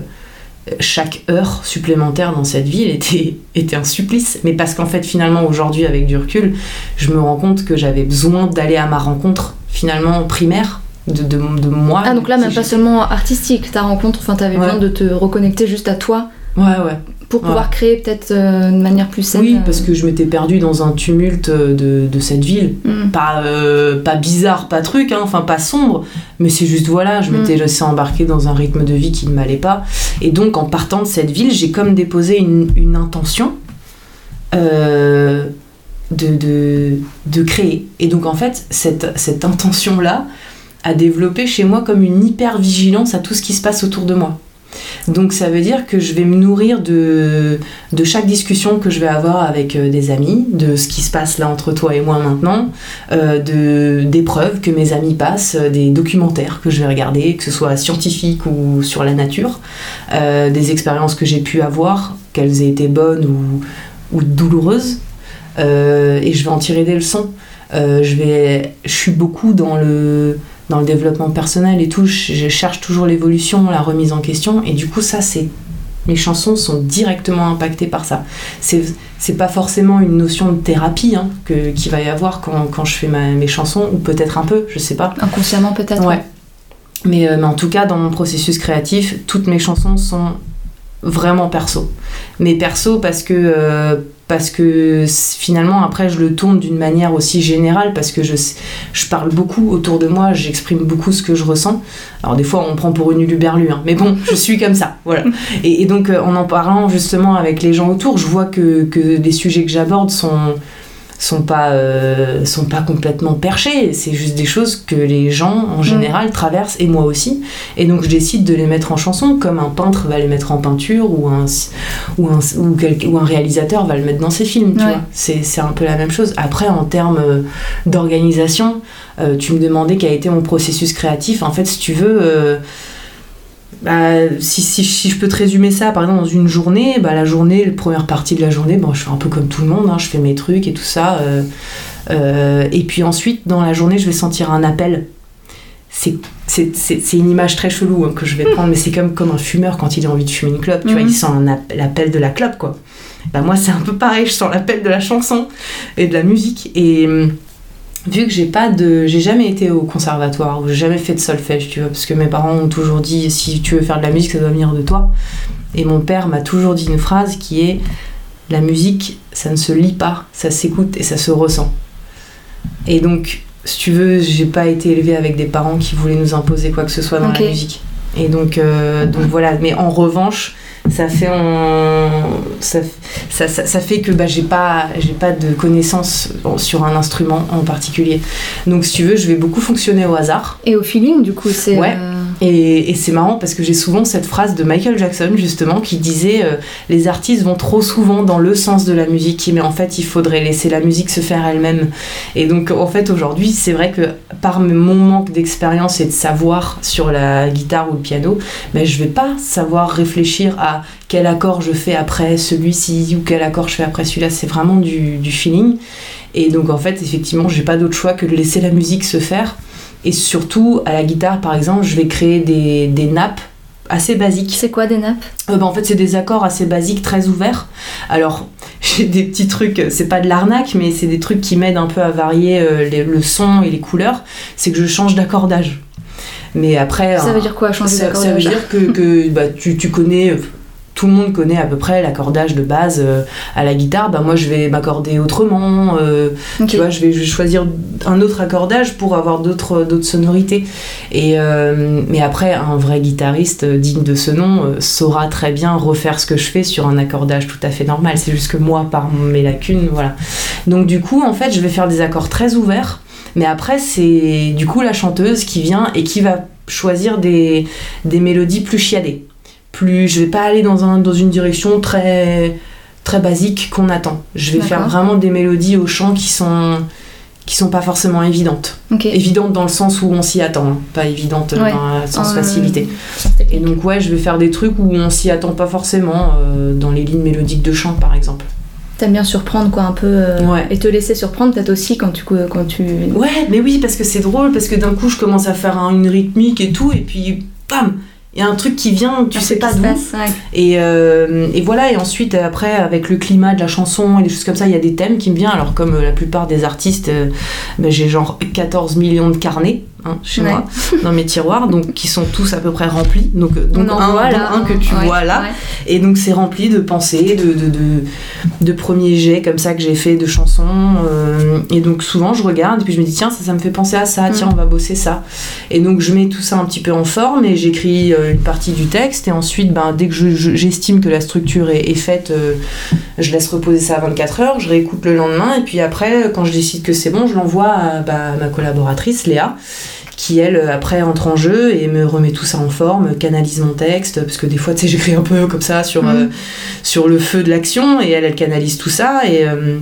chaque heure supplémentaire dans cette ville était, était un supplice. Mais parce qu'en fait, finalement, aujourd'hui, avec du recul, je me rends compte que j'avais besoin d'aller à ma rencontre, finalement, primaire, de, de, de moi. Ah, donc là, même pas seulement artistique, ta rencontre, enfin, t'avais Ouais. besoin de te reconnecter juste à toi Ouais, ouais. pour pouvoir créer peut-être euh, de manière plus saine. Oui, euh, parce que je m'étais perdue dans un tumulte de, de cette ville. hmm. pas, euh, pas bizarre, pas truc, hein, enfin pas sombre, mais c'est juste voilà, je m'étais Mm. laissé embarquer dans un rythme de vie qui ne m'allait pas. Et donc en partant de cette ville, j'ai comme déposé une, une intention euh, de, de, de créer. Et donc en fait, cette, cette intention-là a développé chez moi comme une hyper-vigilance à tout ce qui se passe autour de moi. Donc ça veut dire que je vais me nourrir de, de chaque discussion que je vais avoir avec euh, des amis, de ce qui se passe là entre toi et moi maintenant, euh, de, des preuves que mes amis passent, euh, des documentaires que je vais regarder, que ce soit scientifiques ou sur la nature, des expériences que j'ai pu avoir, qu'elles aient été bonnes ou, ou douloureuses, et je vais en tirer des leçons. Je, vais, je suis beaucoup dans le, dans le développement personnel et tout, je, cherche toujours l'évolution, la remise en question, et du coup ça c'est... Mes chansons sont directement impactées par ça. C'est c'est pas forcément une notion de thérapie hein, que- qu'il va y avoir quand, quand je fais ma- mes chansons, ou peut-être un peu, je sais pas. Inconsciemment, peut-être. Ouais. Mais, euh, mais en tout cas, dans mon processus créatif, toutes mes chansons sont vraiment perso. Mais perso parce que, euh, parce que finalement, après, je le tourne d'une manière aussi générale parce que je, je parle beaucoup autour de moi, j'exprime beaucoup ce que je ressens. Alors, des fois, on me prend pour une uluberlue, hein, mais bon, je suis comme ça, voilà. Et, et donc, euh, en en parlant justement avec les gens autour, je vois que, que les sujets que j'aborde sont sont pas euh, sont pas complètement perchés. C'est juste des choses que les gens en général traversent et moi aussi. Et donc je décide de les mettre en chanson comme un peintre va les mettre en peinture ou un ou un, ou quel- ou un réalisateur va le mettre dans ses films tu Ouais. vois. C'est c'est un peu la même chose. Après en termes euh, d'organisation euh, tu me demandais quel a été mon processus créatif. En fait si tu veux bah, si, si, si je peux te résumer ça, par exemple, dans une journée, bah, la journée, la première partie de la journée, bon, je fais un peu comme tout le monde, hein, je fais mes trucs et tout ça. euh, euh, et puis ensuite, dans la journée, je vais sentir un appel. C'est une image très chelou hein, que je vais prendre, mais c'est comme, comme un fumeur quand il a envie de fumer une clope. Tu vois, il sent un app- l'appel de la clope, quoi. Bah, moi, c'est un peu pareil, je sens l'appel de la chanson et de la musique. Et vu que j'ai pas de j'ai jamais été au conservatoire ou j'ai jamais fait de solfège tu vois parce que mes parents ont toujours dit si tu veux faire de la musique ça doit venir de toi. Et mon père m'a toujours dit une phrase qui est la musique ça ne se lit pas ça s'écoute et ça se ressent. Et donc si tu veux j'ai pas été élevée avec des parents qui voulaient nous imposer quoi que ce soit dans la musique. Et donc euh, donc voilà. Mais en revanche ça fait en... ça, ça, ça, ça fait que bah, j'ai pas j'ai pas de connaissances sur un instrument en particulier donc si tu veux je vais beaucoup fonctionner au hasard Et au feeling, du coup, c'est. Ouais. euh, et, et c'est marrant parce que j'ai souvent cette phrase de Michael Jackson justement qui disait euh, les artistes vont trop souvent dans le sens de la musique mais en fait il faudrait laisser la musique se faire elle-même et donc en fait aujourd'hui c'est vrai que par mon manque d'expérience et de savoir sur la guitare ou le piano ben, je vais pas savoir réfléchir à quel accord je fais après celui-ci ou quel accord je fais après celui-là c'est vraiment du, du feeling et donc en fait effectivement j'ai pas d'autre choix que de laisser la musique se faire et surtout, à la guitare, par exemple, je vais créer des, des nappes assez basiques. C'est quoi des nappes? Euh, bah, en fait, c'est des accords assez basiques, très ouverts. Alors, j'ai des petits trucs, c'est pas de l'arnaque, mais c'est des trucs qui m'aident un peu à varier euh, les- le son et les couleurs. C'est que je change d'accordage. Mais après. Ça veut dire quoi, changer ça, ça veut d'accordage dire que, que, bah, tu, tu connais, tout le monde connaît à peu près l'accordage de base euh, à la guitare. Bah, moi, je vais m'accorder autrement. euh, tu vois, je vais, choisir un autre accordage pour avoir d'autres d'autres sonorités. Et, euh, mais après, un vrai guitariste euh, digne de ce nom euh, saura très bien refaire ce que je fais sur un accordage tout à fait normal. C'est juste que moi, par mes lacunes, voilà. Donc du coup, en fait, je vais faire des accords très ouverts. Mais après, c'est du coup la chanteuse qui vient et qui va choisir des, des mélodies plus chiadées. Plus, je vais pas aller dans, un, dans une direction très, très basique qu'on attend. Je vais faire vraiment des mélodies au chant qui sont, qui sont pas forcément évidentes. Ok. Évidentes dans le sens où on s'y attend, hein, pas évidentes Ouais. dans le sens Euh, facilité. Et donc ouais, je vais faire des trucs où on s'y attend pas forcément, euh, dans les lignes mélodiques de chant par exemple. T'aimes bien surprendre quoi un peu euh, Ouais. et te laisser surprendre peut-être aussi quand tu quand tu. Ouais, mais oui, parce que c'est drôle, parce que d'un coup je commence à faire un- une rythmique et tout, et puis bam, il y a un truc qui vient, tu Un sais pas d'où. passe, ouais. Et, euh, et voilà, et ensuite, après, avec le climat de la chanson et des choses comme ça, il y a des thèmes qui me viennent. Alors, comme euh, la plupart des artistes, euh, ben, j'ai genre 14 millions de carnets hein, chez Ouais. moi, dans mes tiroirs, donc qui sont tous à peu près remplis. Donc, euh, donc un, que tu Ouais, vois là. ouais. Et donc, c'est rempli de pensées, de, de, de, de premiers jets comme ça que j'ai fait de chansons. euh, et donc, souvent, je regarde et puis je me dis, tiens, ça, ça me fait penser à ça, tiens, Mm. on va bosser ça. Et donc, je mets tout ça un petit peu en forme et j'écris euh, une partie du texte. Et ensuite, ben, dès que je- je- j'estime que la structure est, est faite, euh, je laisse reposer ça à 24 heures, je réécoute le lendemain. Et puis après, quand je décide que c'est bon, je l'envoie à bah, ma collaboratrice, Léa qui elle euh, après entre en jeu et me remet tout ça en forme, canalise mon texte, parce que des fois tu sais j'écris un peu comme ça sur, Mhm. euh, sur le feu de l'action et elle elle canalise tout ça et, euh,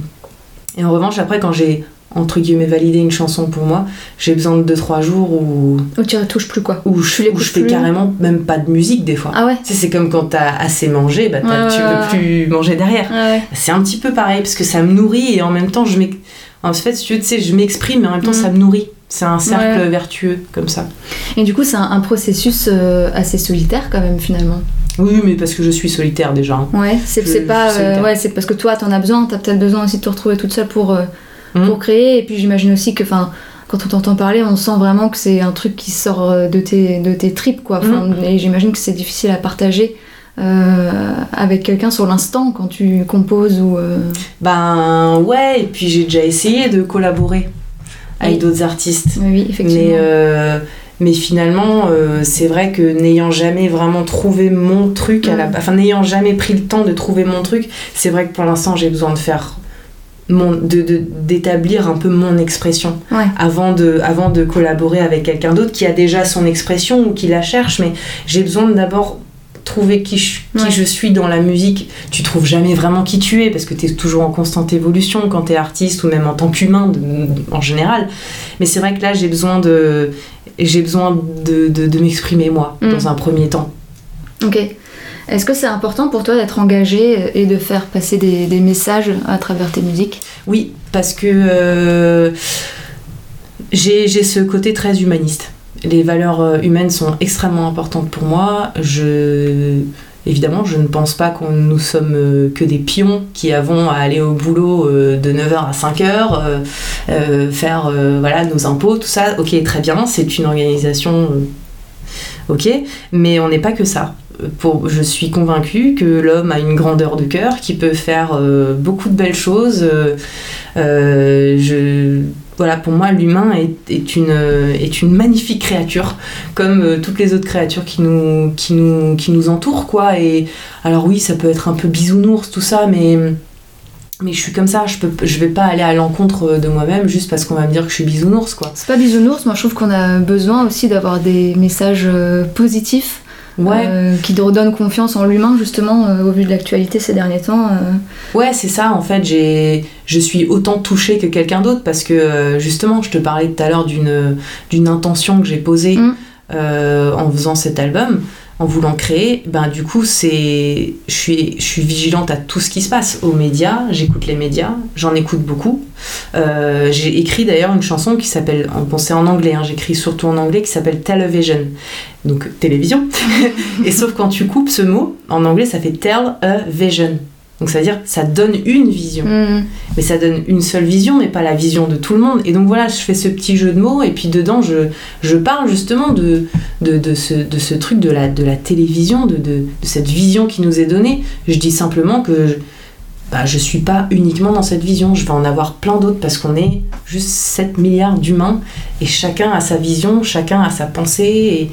et en revanche après quand j'ai entre guillemets validé une chanson pour moi, j'ai besoin de 2-3 jours où, Ou tu retouches plus quoi. où, Tu je, où fais plus carrément même pas de musique des fois. Ah ouais. Tu sais, c'est comme quand t'as assez mangé, bah, Ouais, tu ouais. plus manger derrière. Ah ouais. C'est un petit peu pareil parce que ça me nourrit et en même temps je m'ex- en fait tu sais, je m'exprime mais en même temps Mhm. ça me nourrit. C'est un cercle Ouais. vertueux comme ça. Et du coup, c'est un, un processus euh, assez solitaire quand même finalement. Oui, mais parce que je suis solitaire déjà. hein. Ouais, c'est pas. euh, ouais, c'est parce que toi, t'en as besoin. T'as peut-être besoin aussi de te retrouver toute seule pour, euh, Mhm. pour créer. Et puis j'imagine aussi que, enfin, quand on t'entend parler, on sent vraiment que c'est un truc qui sort euh, de tes, de tes tripes, quoi. Enfin, Et j'imagine que c'est difficile à partager euh, avec quelqu'un sur l'instant quand tu composes ou. Ben ouais, et puis j'ai déjà essayé de collaborer avec d'autres artistes. Oui, oui, effectivement. Mais, euh, mais finalement, euh, c'est vrai que n'ayant jamais vraiment trouvé mon truc, à la... Mhm. enfin n'ayant jamais pris le temps de trouver mon truc, c'est vrai que pour l'instant j'ai besoin de faire mon, de, d'établir un peu mon expression Ouais. avant de, avant de collaborer avec quelqu'un d'autre qui a déjà son expression ou qui la cherche, mais j'ai besoin d'abord trouver qui, je, qui Ouais. je suis dans la musique. Tu trouves jamais vraiment qui tu es parce que tu es toujours en constante évolution quand tu es artiste ou même en tant qu'humain en général. Mais c'est vrai que là, j'ai besoin de, j'ai besoin de, de- de m'exprimer moi Mm. dans un premier temps. Ok. Est-ce que c'est important pour toi d'être engagé et de faire passer des, des messages à travers tes musiques? Oui, parce que euh, j'ai ce côté très humaniste. Les valeurs euh, humaines sont extrêmement importantes pour moi. Je, évidemment, je ne pense pas qu'on nous sommes euh, que des pions qui avons à aller au boulot euh, de 9h à 5h, euh, euh, faire voilà, nos impôts, tout ça. Ok, très bien, c'est une organisation. ok, mais on n'est pas que ça. Je suis convaincue que l'homme a une grandeur de cœur qui peut faire beaucoup de belles choses. je, voilà, pour moi, l'humain est, une, euh, est une magnifique créature, comme euh, toutes les autres créatures qui nous, qui, entourent, quoi. Et alors oui, ça peut être un peu bisounours, tout ça, mais, je suis comme ça, je, peux, vais pas aller à l'encontre de moi-même juste parce qu'on va me dire que je suis bisounours, quoi. C'est pas bisounours, moi je trouve qu'on a besoin aussi d'avoir des messages euh, positifs Ouais, euh, qui redonnent confiance en l'humain justement euh, au vu de l'actualité ces derniers temps. euh. Ouais, c'est ça, en fait, j'ai, je suis autant touchée que quelqu'un d'autre parce que justement, je te parlais tout à l'heure d'une, d'une intention que j'ai posée Mm. en faisant cet album, en voulant créer. Ben, du coup, c'est, je, suis, je suis vigilante à tout ce qui se passe aux médias, j'écoute les médias, j'en écoute beaucoup. Euh, j'ai écrit d'ailleurs une chanson qui s'appelle, bon, c'est en anglais, hein, j'écris surtout en anglais, qui s'appelle Television, donc télévision. Et sauf quand tu coupes ce mot, en anglais, ça fait Tell a Vision. Donc ça veut dire ça donne une vision. Mm. Mais ça donne une seule vision, mais pas la vision de tout le monde. Et donc voilà, je fais ce petit jeu de mots, et puis dedans, je, je parle justement de, de, de ce, de ce truc de la, de la télévision, de, de, de cette vision qui nous est donnée. Je dis simplement que je, bah, je suis pas uniquement dans cette vision, je vais en avoir plein d'autres parce qu'on est juste 7 milliards d'humains, et chacun a sa vision, chacun a sa pensée, et,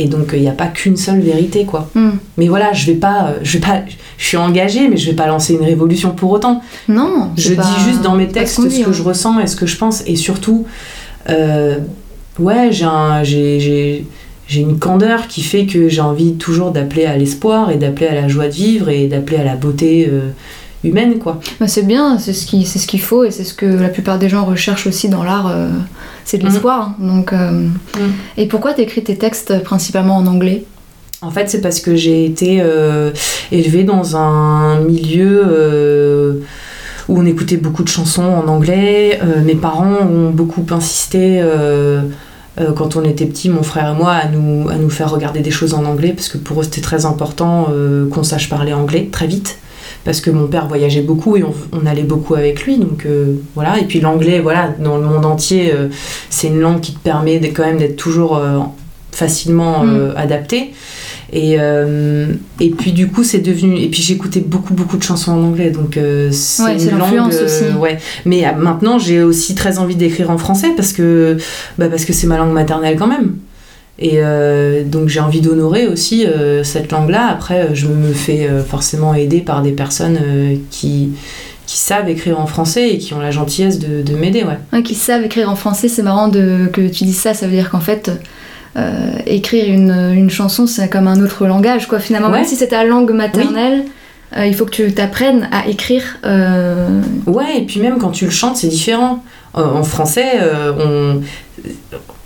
et donc il n'y a pas qu'une seule vérité, quoi. Mm. Mais voilà, je vais pas, euh, je vais pas, je suis engagée, mais je vais pas lancer une révolution pour autant. Non, Je pas- dis juste dans mes textes ce, dit, que hein. je ressens et ce que je pense, et surtout, euh, ouais, j'ai un, j'ai, j'ai, j'ai une candeur qui fait que j'ai envie toujours d'appeler à l'espoir et d'appeler à la joie de vivre et d'appeler à la beauté euh, humaine, quoi. Bah, c'est bien, c'est ce qu'il ce qu'il faut et c'est ce que la plupart des gens recherchent aussi dans l'art, euh, c'est de l'espoir. hein. Donc, euh, Et pourquoi t'écris tes textes principalement en anglais? En fait, c'est parce que j'ai été euh, élevée dans un milieu euh, où on écoutait beaucoup de chansons en anglais. Euh, mes parents ont beaucoup insisté. quand on était petits, mon frère et moi, à nous, à nous faire regarder des choses en anglais, parce que pour eux c'était très important qu'on sache parler anglais très vite, parce que mon père voyageait beaucoup et on, on allait beaucoup avec lui, donc euh, voilà. Et puis l'anglais, voilà, dans le monde entier, euh, c'est une langue qui te permet de- quand même d'être toujours euh, facilement euh, adapté. Et, et puis du coup c'est devenu et puis j'écoutais beaucoup beaucoup de chansons en anglais donc c'est Ouais, une langue aussi. ouais mais maintenant j'ai aussi très envie d'écrire en français parce que bah, parce que c'est ma langue maternelle quand même et euh, donc j'ai envie d'honorer aussi euh, cette langue là après euh, je me fais euh, forcément aider par des personnes qui qui savent écrire en français et qui ont la gentillesse de, de m'aider ouais Ouais, Qui savent écrire en français, c'est marrant de, que tu dises ça, ça veut dire qu'en fait, écrire une, une chanson, c'est comme un autre langage, quoi. Finalement, Ouais. même si c'est ta langue maternelle, euh, il faut que tu t'apprennes à écrire. euh, Ouais, et puis même quand tu le chantes, c'est différent. Euh, en français, on,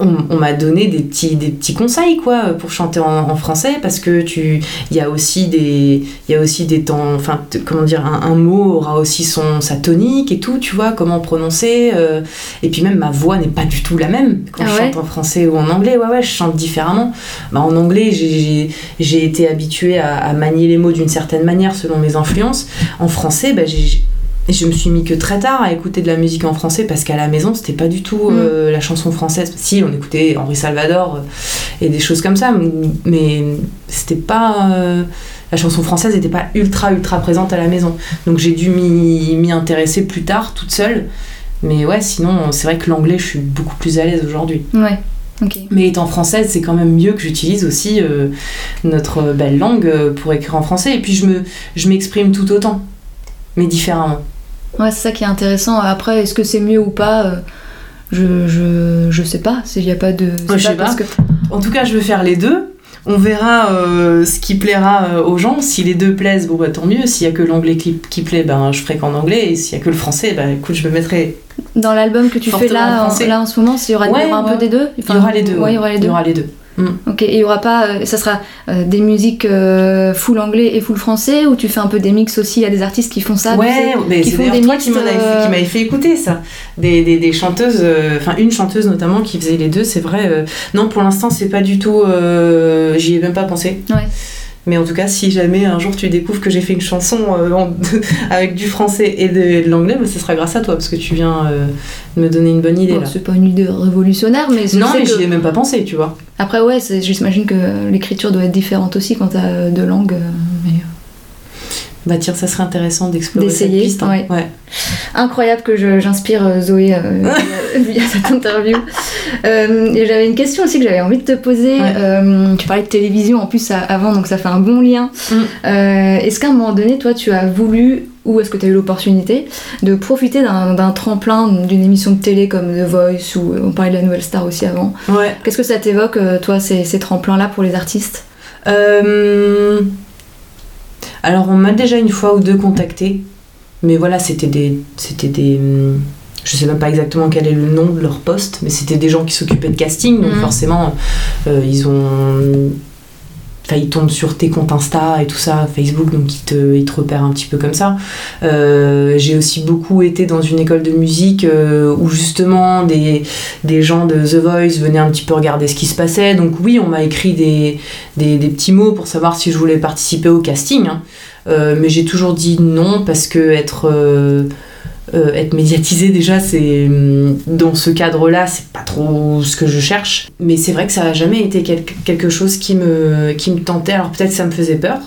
on, on m'a donné des petits, des petits conseils quoi pour chanter en, en français parce que tu il y a aussi des il y a aussi des temps enfin comment dire un, un mot aura aussi son sa tonique et tout tu vois comment prononcer euh, et puis même ma voix n'est pas du tout la même quand Ah je ouais chante en français ou en anglais ouais ouais je chante différemment. Bah, en anglais j'ai- été habituée à, à manier les mots d'une certaine manière selon mes influences. En français bah, j'ai et je me suis mis que très tard à écouter de la musique en français parce qu'à la maison c'était pas du tout euh, la chanson française. Si on écoutait Henri Salvador euh, et des choses comme ça, mais c'était pas euh, la chanson française n'était pas ultra ultra présente à la maison. Donc j'ai dû m'y intéresser plus tard toute seule. Mais ouais, sinon c'est vrai que l'anglais je suis beaucoup plus à l'aise aujourd'hui. Ouais, ok. Mais étant française, c'est quand même mieux que j'utilise aussi euh, notre belle langue pour écrire en français. Et puis je me je m'exprime tout autant, mais différemment. Ouais, c'est ça qui est intéressant. Après, est-ce que c'est mieux ou pas euh, je, je, je sais pas. S'il y a pas de. Ouais, je sais parce pas. que. En tout cas, je veux faire les deux. On verra euh, ce qui plaira euh, aux gens. Si les deux plaisent, bon bah tant mieux. S'il y a que l'anglais qui, qui plaît, ben je ferai qu'en anglais. Et s'il y a que le français, ben écoute, je me mettrai. Dans l'album que tu fais là en, là en ce moment, il y aura, y un ouais. peu des deux? Il y aura les deux. Il y aura les deux. Deux. Ok, et il y aura pas. euh, ça sera euh, des musiques euh, full anglais et full français ou tu fais un peu des mix aussi Il y a des artistes qui font ça. ouais, mais qui c'est toi qui m'en avais fait, fait écouter ça. Des, des, des chanteuses, enfin une chanteuse notamment qui faisait les deux, c'est vrai. non, pour l'instant, c'est pas du tout. J'y ai même pas pensé. Ouais. Mais en tout cas, si jamais un jour tu découvres que j'ai fait une chanson euh, en- avec du français et de, de l'anglais, bah, ce sera grâce à toi parce que tu viens euh, de me donner une bonne idée Bon, c'est pas une idée révolutionnaire, mais je Non, mais que- j'y ai même pas pensé, tu vois. Après, ouais, j'imagine que l'écriture doit être différente aussi quand t'as euh, deux langues. euh, mais, Bah tiens, ça serait intéressant d'explorer cette D'essayer, piste. hein. ouais. ouais. Incroyable que j'inspire Zoé euh, via, via cette interview. Euh, j'avais une question aussi que j'avais envie de te poser. Ouais. Euh, tu parlais de télévision en plus à- avant, donc ça fait un bon lien. Mm. Euh, est-ce qu'à un moment donné, toi, tu as voulu, ou est-ce que tu as eu l'opportunité, de profiter d'un tremplin d'une émission de télé comme The Voice, ou euh, on parlait de la Nouvelle Star aussi avant Ouais. Qu'est-ce que ça t'évoque, euh, toi, ces, ces tremplins-là pour les artistes? Euh, Alors, on m'a déjà une fois ou deux contacté, mais voilà, c'était des, c'était des, hum, je sais même pas exactement quel est le nom de leur poste, mais c'était des gens qui s'occupaient de casting, donc Mhm. forcément, euh, ils ont, enfin, ils tombent sur tes comptes Insta et tout ça, Facebook, donc ils te, ils te repèrent un petit peu comme ça. Euh, j'ai aussi beaucoup été dans une école de musique euh, où justement des, des gens de The Voice venaient un petit peu regarder ce qui se passait. Donc oui, on m'a écrit des, des, des petits mots pour savoir si je voulais participer au casting. hein. Euh, mais j'ai toujours dit non parce que être, euh, être médiatisé déjà, c'est hum, dans ce cadre-là, c'est pas trop ce que je cherche. Mais c'est vrai que ça a jamais été quel- quelque chose qui me, qui me tentait. Alors peut-être ça me faisait peur.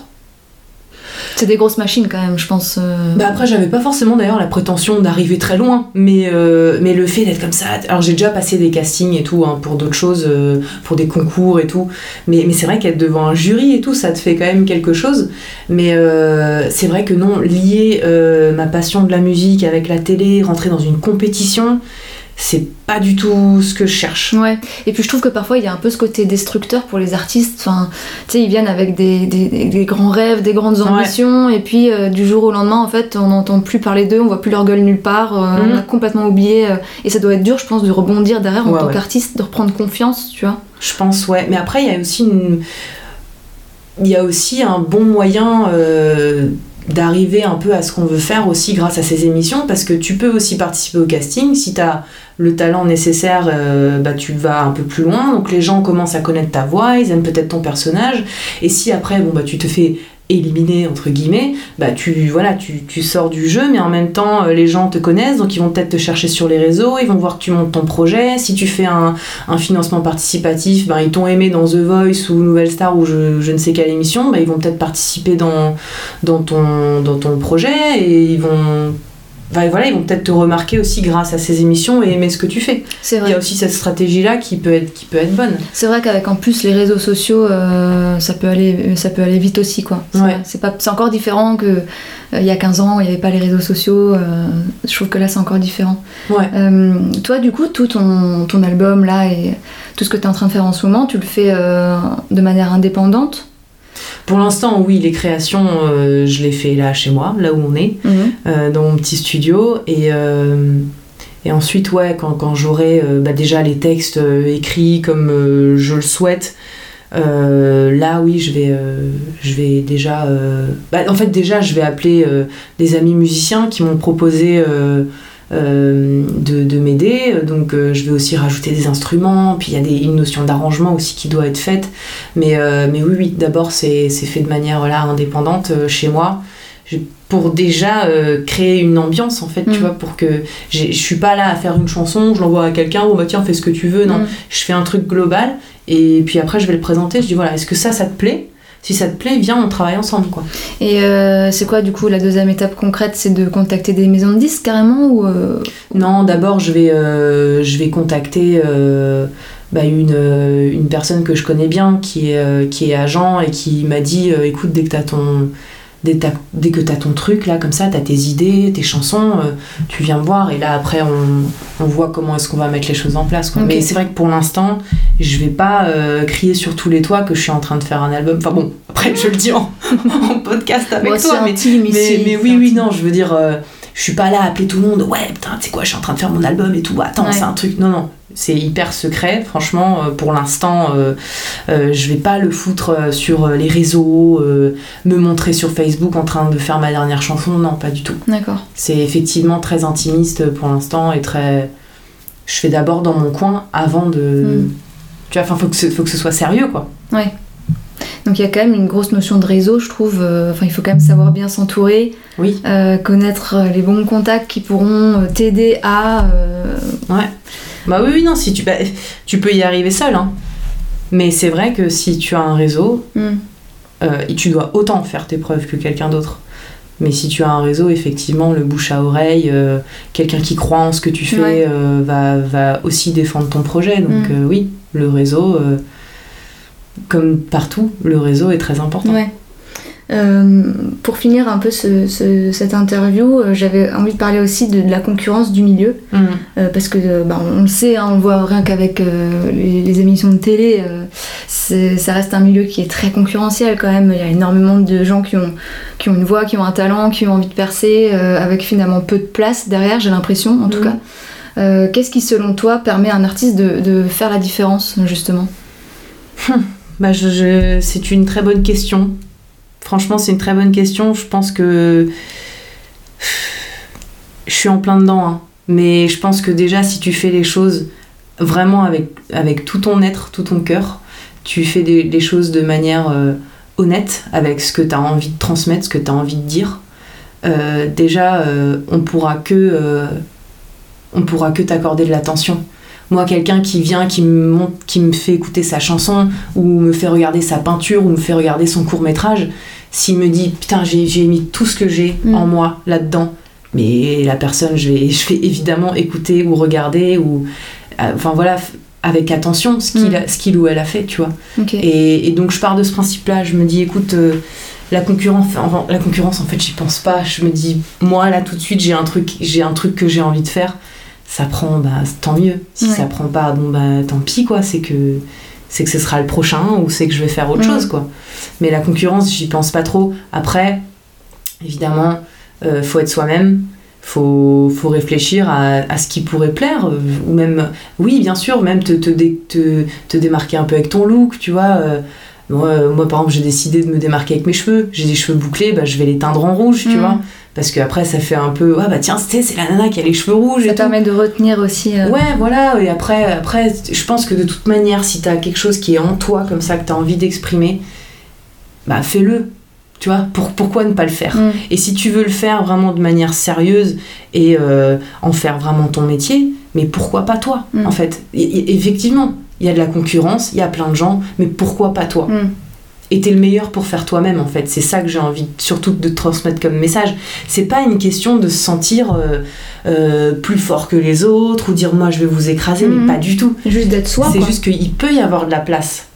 C'est des grosses machines quand même, je pense. euh. Bah après, j'avais pas forcément d'ailleurs la prétention d'arriver très loin, mais, euh, mais le fait d'être comme ça. Alors j'ai déjà passé des castings et tout, hein, pour d'autres choses, euh, pour des concours et tout, mais, mais c'est vrai qu'être devant un jury et tout, ça te fait quand même quelque chose. Mais euh, c'est vrai que non, lier ma passion de la musique avec la télé, rentrer dans une compétition, c'est pas du tout ce que je cherche. Ouais, et puis je trouve que parfois il y a un peu ce côté destructeur pour les artistes. Enfin, tu sais, ils viennent avec des, des, des grands rêves, des grandes ambitions, et puis euh, du jour au lendemain, en fait, on n'entend plus parler d'eux, on voit plus leur gueule nulle part, euh, on Mhm. a complètement oublié. euh, et ça doit être dur, je pense, de rebondir derrière en Ouais, tant ouais. qu'artiste, de reprendre confiance, tu vois. Je pense, ouais. Mais après, il y a aussi une... Il y a aussi un bon moyen euh, d'arriver un peu à ce qu'on veut faire aussi grâce à ces émissions, parce que tu peux aussi participer au casting. Si tu as le talent nécessaire, euh, bah, tu vas un peu plus loin. Donc les gens commencent à connaître ta voix, ils aiment peut-être ton personnage. Et si après, bon, bah, tu te fais éliminer entre guillemets bah tu voilà tu, tu sors du jeu mais en même temps euh, les gens te connaissent donc ils vont peut-être te chercher sur les réseaux ils vont voir que tu montes ton projet. Si tu fais un, financement participatif, ben, ils t'ont aimé dans The Voice ou Nouvelle Star ou je, ne sais quelle émission, ben, ils vont peut-être participer dans, dans, ton, dans ton projet et ils vont, enfin, voilà, ils vont peut-être te remarquer aussi grâce à ces émissions et aimer ce que tu fais. C'est Il y a aussi cette stratégie-là qui peut être, qui peut être bonne. C'est vrai qu'avec en plus les réseaux sociaux, euh, ça, peut aller, ça peut aller vite aussi, quoi. C'est Ouais. encore différent que euh, il y a 15 ans, où il n'y avait pas les réseaux sociaux. euh, je trouve que là, c'est encore différent. Ouais. Euh, toi, du coup, tout ton, ton album là et tout ce que tu es en train de faire en ce moment, tu le fais euh, de manière indépendante? Pour l'instant, oui, les créations, euh, je les fais là chez moi, là où on est. euh, dans mon petit studio et, euh, et ensuite ouais quand, quand j'aurai bah, déjà les textes écrits comme je le souhaite là oui je vais je vais déjà bah, en fait déjà je vais appeler des amis musiciens qui m'ont proposé euh, de, de m'aider. Donc euh, je vais aussi rajouter des instruments. Puis il y a des, une notion d'arrangement aussi qui doit être faite. Mais, euh, mais oui oui d'abord c'est c'est fait de manière voilà, indépendante chez moi. Pour déjà euh, créer une ambiance en fait tu Mm. vois pour que je suis pas là à faire une chanson je l'envoie à quelqu'un bon bah tiens fais ce que tu veux. Non Mm. je fais un truc global. Et puis après je vais le présenter. Je dis voilà est-ce que ça ça te plaît? Si ça te plaît viens on travaille ensemble quoi. Et euh, c'est quoi, du coup, la deuxième étape concrète C'est de contacter des maisons de disques carrément ou euh, non d'abord je vais euh, je vais contacter bah, une, une personne que je connais bien qui est, qui est agent et qui m'a dit écoute dès que t'as ton dès, que tu as ton truc là comme ça tu as tes idées tes chansons euh, tu viens me voir et là après on, on voit comment est-ce qu'on va mettre les choses en place quoi. Mais c'est vrai que pour l'instant je vais pas euh, crier sur tous les toits que je suis en train de faire un album enfin bon après je le dis en, en podcast avec Bon, toi mais intime mais, ici, mais oui, oui, non, je veux dire, euh, je suis pas là à appeler tout le monde, ouais, putain, tu sais quoi, je suis en train de faire mon album et tout, attends, Ouais. c'est un truc. Non, non, c'est hyper secret, franchement, euh, pour l'instant, euh, euh, je vais pas le foutre sur les réseaux, me montrer sur Facebook en train de faire ma dernière chanson, non, pas du tout. D'accord. C'est effectivement très intimiste pour l'instant et très. Je fais d'abord dans mon coin avant de. Mm. Tu vois, enfin, faut que, ce, faut que ce soit sérieux, quoi. Ouais. Donc il y a quand même une grosse notion de réseau, je trouve. Enfin, il faut quand même savoir bien s'entourer, Oui. euh, connaître les bons contacts qui pourront t'aider à. euh, Bah oui, oui, non, si tu, bah, tu peux y arriver seul, hein. Mais c'est vrai que si tu as un réseau, hmm. euh, et tu dois autant faire tes preuves que quelqu'un d'autre. Mais si tu as un réseau, effectivement, le bouche à oreille, euh, quelqu'un qui croit en ce que tu fais Ouais. euh, va, va aussi défendre ton projet. Donc Mm. oui, le réseau, comme partout, le réseau est très important. Ouais. Euh, pour finir un peu ce- ce- cette interview, euh, j'avais envie de parler aussi de, de la concurrence du milieu. Mm. Euh, parce que bah, on le sait, hein, on le voit rien qu'avec les, les émissions de télé, ça reste un milieu qui est très concurrentiel quand même. Il y a énormément de gens qui ont, qui ont une voix, qui ont un talent, qui ont envie de percer, avec finalement peu de place derrière, j'ai l'impression en tout Mhm. cas. Qu'est-ce qui, selon toi, permet à un artiste de, de faire la différence, justement? Bah, je, je- c'est une très bonne question. Franchement, c'est une très bonne question. Je pense que je suis en plein dedans, hein. mais je pense que déjà, si tu fais les choses vraiment avec, tout ton être, tout ton cœur, tu fais des, des choses de manière euh, honnête avec ce que tu as envie de transmettre, ce que tu as envie de dire. euh, déjà, euh, on pourra que on pourra que t'accorder de l'attention. Moi, quelqu'un qui vient, qui me montre, qui me fait écouter sa chanson, ou me fait regarder sa peinture, ou me fait regarder son court métrage, s'il me dit putain j'ai mis tout ce que j'ai Mm. en moi là-dedans, mais la personne je vais, je vais évidemment écouter ou regarder ou euh, enfin voilà avec attention ce qu'il Mm. a- ce qu'il ou elle a fait tu vois. Et donc je pars de ce principe-là, je me dis écoute euh, la concurrence, enfin, la concurrence en fait j'y pense pas, je me dis moi là tout de suite j'ai un truc j'ai un truc que j'ai envie de faire ça prend, bah, tant mieux. Si Ouais. ça prend pas, bon, bah, tant pis, quoi. C'est que, c'est que ce sera le prochain ou c'est que je vais faire autre Mm. chose, quoi. Mais la concurrence, j'y pense pas trop. Après, évidemment, euh, faut être soi-même. Faut, faut réfléchir à, à ce qui pourrait plaire. euh, Ou même, oui, bien sûr, même te, te, dé- te, te démarquer un peu avec ton look, tu vois. euh, moi, euh, moi, par exemple, j'ai décidé de me démarquer avec mes cheveux. J'ai des cheveux bouclés, bah, je vais les teindre en rouge, tu Mm. vois. Parce que après, ça fait un peu, ah bah tiens, c'est c'est la nana qui a les cheveux rouges Ça et tout. permet de retenir aussi. euh, Ouais, voilà, et après, après, je pense que de toute manière, si t'as quelque chose qui est en toi, comme ça, que t'as envie d'exprimer, bah fais-le. Tu vois, pour, pourquoi ne pas le faire? Mm. Et si tu veux le faire vraiment de manière sérieuse et euh, en faire vraiment ton métier, mais pourquoi pas toi, Mm. en fait? Et- et- Effectivement, il y a de la concurrence, il y a plein de gens, mais pourquoi pas toi? Mm. Et t'es le meilleur pour faire toi-même en fait. C'est ça que j'ai envie surtout de transmettre comme message. C'est pas une question de se sentir euh, euh, plus fort que les autres ou dire moi je vais vous écraser, Mhm. mais pas du tout. Juste d'être soi. C'est juste qu'il peut y avoir de la place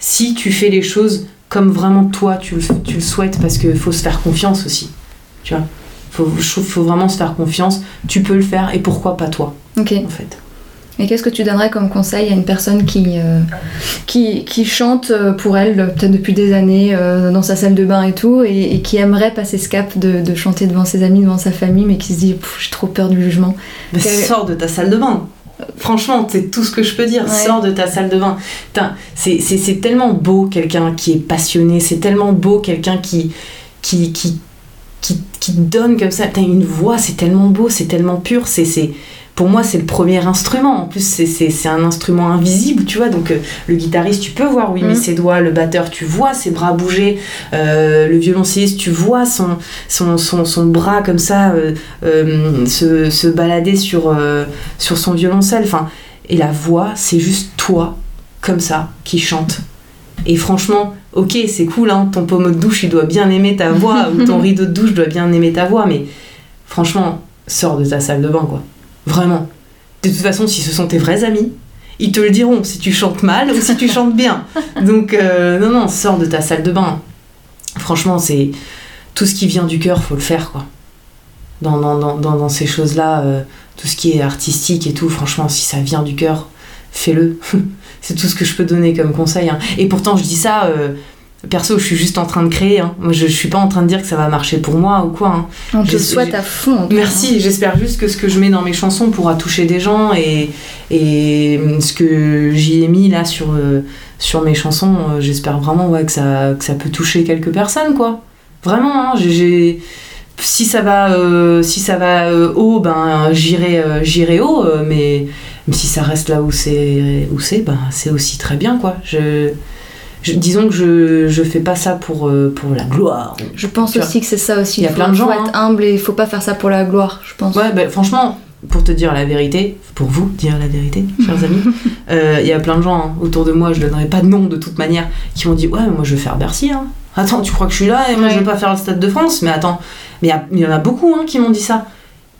si tu fais les choses comme vraiment toi tu le, tu le souhaites parce qu'il faut se faire confiance aussi. Tu vois? Faut, faut vraiment se faire confiance. Tu peux le faire et pourquoi pas toi Ok. en fait. Et qu'est-ce que tu donnerais comme conseil à une personne qui, euh, qui, qui chante euh, pour elle, euh, peut-être depuis des années, euh, dans sa salle de bain et tout, et, et qui aimerait passer ce cap de, de chanter devant ses amis, devant sa famille, mais qui se dit j'ai trop peur du jugement Mais Quel- sors de ta salle de bain. Franchement, c'est tout ce que je peux dire. Ouais. Sors de ta salle de bain. C'est tellement beau quelqu'un qui est passionné. C'est tellement beau quelqu'un qui, qui, qui, qui, qui donne comme ça. Putain, une voix, c'est tellement beau, c'est tellement pur. C'est- Pour moi, c'est le premier instrument. En plus, c'est- un instrument invisible, tu vois. Donc, euh, le guitariste, tu peux voir il met Mhm. ses doigts. Le batteur, tu vois ses bras bouger. Euh, le violoncelliste, tu vois son, son, son, son bras comme ça euh, se, se balader sur, sur son violoncelle. Enfin, et la voix, c'est juste toi, comme ça, qui chante. Et franchement, ok, c'est cool, hein, ton pommeau de douche, il doit bien aimer ta voix, ou ton rideau de douche doit bien aimer ta voix, mais franchement, sors de ta salle de bain, quoi. Vraiment. De toute façon, si ce sont tes vrais amis, ils te le diront si tu chantes mal ou si tu chantes bien. Donc, euh, non, non, sors de ta salle de bain. Franchement, c'est tout ce qui vient du cœur, faut le faire, quoi. Dans, dans, dans, dans, dans ces choses-là, euh, tout ce qui est artistique et tout, franchement, si ça vient du cœur, fais-le. c'est tout ce que je peux donner comme conseil. hein. Et pourtant, je dis ça, euh, perso, je suis juste en train de créer. hein. Moi, je, je suis pas en train de dire que ça va marcher pour moi ou quoi. hein. On te souhaite à fond. Merci, j'espère juste que ce que je mets dans mes chansons pourra toucher des gens et, et ce que j'y ai mis là sur, euh, sur mes chansons, euh, j'espère vraiment ouais, que, ça, que ça peut toucher quelques personnes, quoi. Vraiment, hein, j'ai- si ça va, euh, si ça va euh, haut, ben j'irai euh, j'irai haut, euh, mais, mais si ça reste là où c'est, où c'est, ben c'est aussi très bien, quoi. Je, je- disons que je, je fais pas ça pour, euh, pour la gloire. Je pense Tu vois. aussi que c'est ça aussi. Il y a faut, plein de gens, faut hein. être humble et il faut pas faire ça pour la gloire, je pense. Ouais, bah, franchement, pour te dire la vérité, pour vous dire la vérité, chers amis, euh, il y a plein de gens hein, autour de moi, je donnerai pas de nom de toute manière, qui m'ont dit Ouais, mais moi je vais faire Bercy. Hein. Attends, tu crois que je suis là et moi je vais pas faire le Stade de France? Mais attends, mais il y a- il y, en a beaucoup hein, qui m'ont dit ça.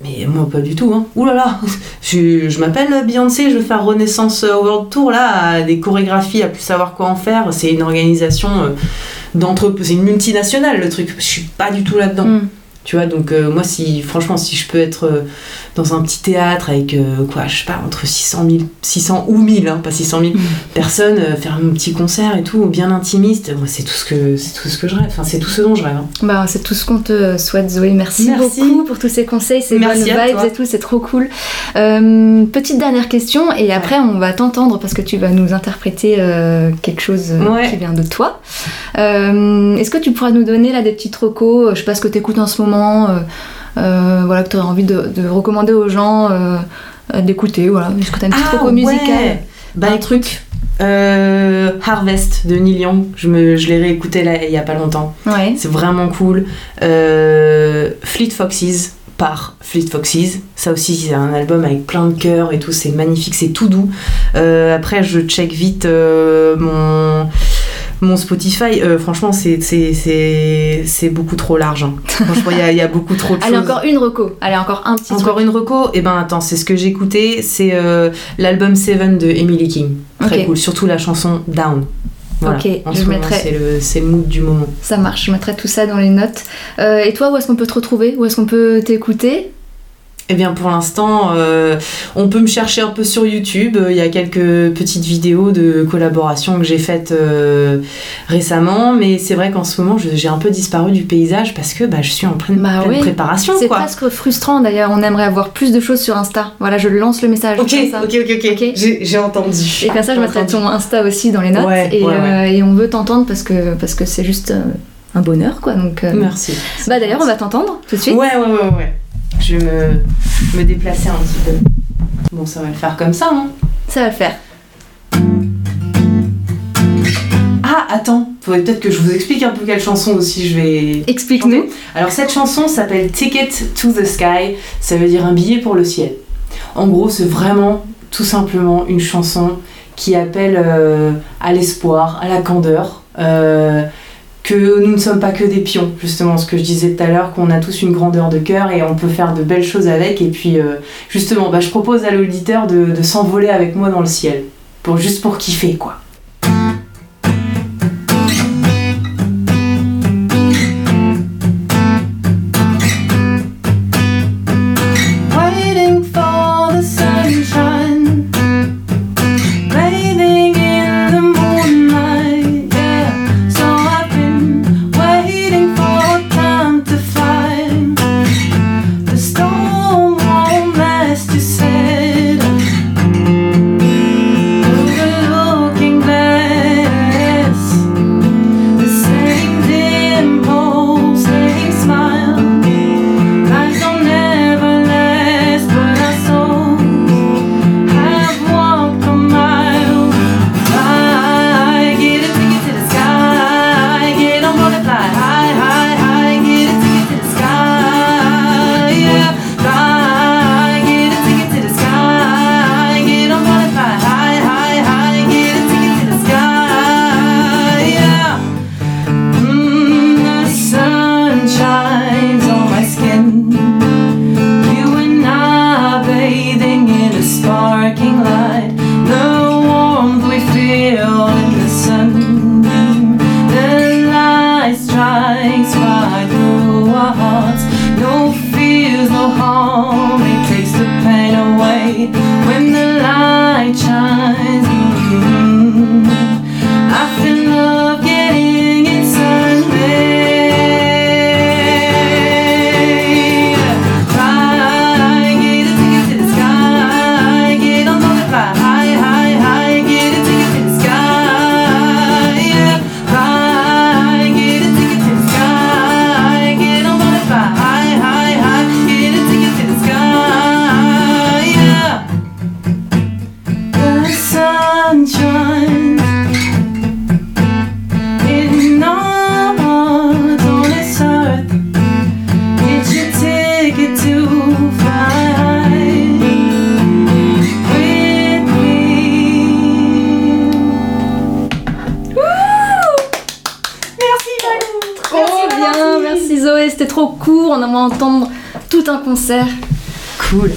Mais moi pas du tout. Hein. Ouh là là, je, je m'appelle Beyoncé, je vais faire Renaissance World Tour là, des chorégraphies, à plus savoir quoi en faire. C'est une organisation euh, d'entreprise, c'est une multinationale le truc. Je suis pas du tout là-dedans. Mm. Tu vois, donc euh, moi, si, franchement, si je peux être euh, dans un petit théâtre avec, euh, quoi, je sais pas, entre 600, 000, 600 ou 1000, hein, pas 600 000 personnes, euh, faire un petit concert et tout, bien intimiste, moi, c'est tout ce que tout ce que je rêve, enfin, c'est tout ce dont je rêve. hein. Bah, c'est tout ce qu'on te souhaite, Zoé. Merci, Merci. beaucoup pour tous ces conseils, ces Merci bonnes vibes toi. et tout, c'est trop cool. Euh, petite dernière question, et après on va t'entendre parce que tu vas nous interpréter quelque chose Ouais. qui vient de toi. Est-ce que tu pourras nous donner là des petits euh, je sais pas ce que tu écoutes en ce moment, voilà, que tu aurais envie de, de recommander aux gens euh, euh, d'écouter, voilà. Est-ce que tu as une petite musicale Ah, ouais. Bah Un écoute, euh, Harvest de Neil Young, je, me, je l'ai réécouté là il y a pas longtemps. Ouais. C'est vraiment cool. Euh, Fleet Foxes par Fleet Foxes. Ça aussi, c'est un album avec plein de cœur et tout. C'est magnifique, c'est tout doux. Euh, après, je check vite euh, mon, mon Spotify. Euh, franchement, c'est- beaucoup trop large. hein. Franchement, il y a, il y a beaucoup trop de Allez, choses. encore une reco. Allez, encore un petit Encore truc. une reco Et ben attends, c'est ce que j'ai écouté. C'est euh, l'album Seven de Emily King. Très cool. Surtout la chanson Down. Voilà. Ok, en je ce moment, mettrai- c'est le, c'est le mood du moment. Ça marche, je mettrai tout ça dans les notes. Euh, et toi, où est-ce qu'on peut te retrouver? Où est-ce qu'on peut t'écouter? Eh bien pour l'instant, euh, on peut me chercher un peu sur YouTube. Il y a quelques petites vidéos de collaboration que j'ai faites euh, récemment, mais c'est vrai qu'en ce moment, j'ai un peu disparu du paysage parce que bah, je suis en pleine, Bah pleine oui. préparation. C'est presque frustrant d'ailleurs, on aimerait avoir plus de choses sur Insta. Voilà, je lance le message. Ok, ça. ok, ok, ok. J'ai entendu. Et comme ça, je mettrai ton Insta aussi dans les notes. Ouais, et, ouais, euh, et on veut t'entendre parce que parce que c'est juste euh, un bonheur, quoi. Donc, euh, Merci. bah d'ailleurs, on va t'entendre tout de suite. Ouais, ouais, ouais, ouais. Je vais me, me déplacer un petit peu. Bon, ça va le faire comme ça, non Ça va le faire. Ah, attends, faudrait peut-être que je vous explique un peu quelle chanson aussi je vais. Explique-nous. Alors, cette chanson s'appelle Ticket to the Sky, ça veut dire un billet pour le ciel. En gros, c'est vraiment tout simplement une chanson qui appelle euh, à l'espoir, à la candeur. euh, que nous ne sommes pas que des pions, justement, ce que je disais tout à l'heure, qu'on a tous une grandeur de cœur et on peut faire de belles choses avec. Et puis, euh, justement, bah, je propose à l'auditeur de, de s'envoler avec moi dans le ciel, pour, juste pour kiffer, quoi.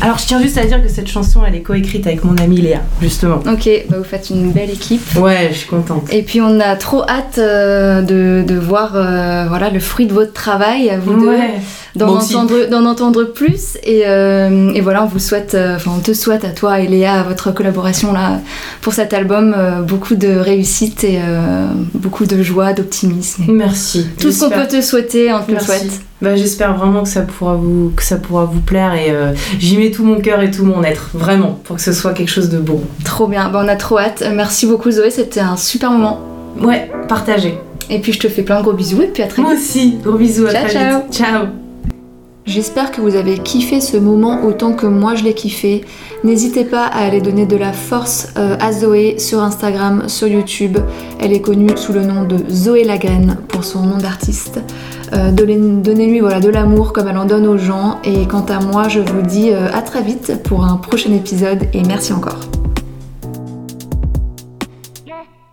Alors je tiens juste à dire que cette chanson elle est coécrite avec mon amie Léa, justement. Ok, bah vous faites une belle équipe. Ouais, je suis contente. Et puis on a trop hâte euh, de, de voir euh, voilà, le fruit de votre travail, à vous deux, Ouais. D'en Moi entendre, d'en entendre plus. Et, euh, et voilà, on vous souhaite, euh, enfin on te souhaite à toi et Léa, à votre collaboration là pour cet album, euh, beaucoup de réussite et euh, beaucoup de joie, d'optimisme. Merci. Tout ce qu'on peut te souhaiter, on te le Merci. souhaite. Bah, j'espère vraiment que ça pourra vous que ça pourra vous plaire et euh, j'y mets tout mon cœur et tout mon être vraiment pour que ce soit quelque chose de beau. Trop bien, bah, on a trop hâte. Merci beaucoup Zoé, c'était un super moment. Ouais, partagez. Et puis je te fais plein de gros bisous et puis à très Moi vite. aussi. Gros bisous. À Ciao, très ciao. vite. Ciao. J'espère que vous avez kiffé ce moment autant que moi je l'ai kiffé. N'hésitez pas à aller donner de la force euh, à Zoé sur Instagram, sur YouTube. Elle est connue sous le nom de Zoé Lagraine pour son nom d'artiste. Euh, donnez- Donnez-lui voilà, de l'amour comme elle en donne aux gens. Et quant à moi, je vous dis euh, à très vite pour un prochain épisode et merci encore.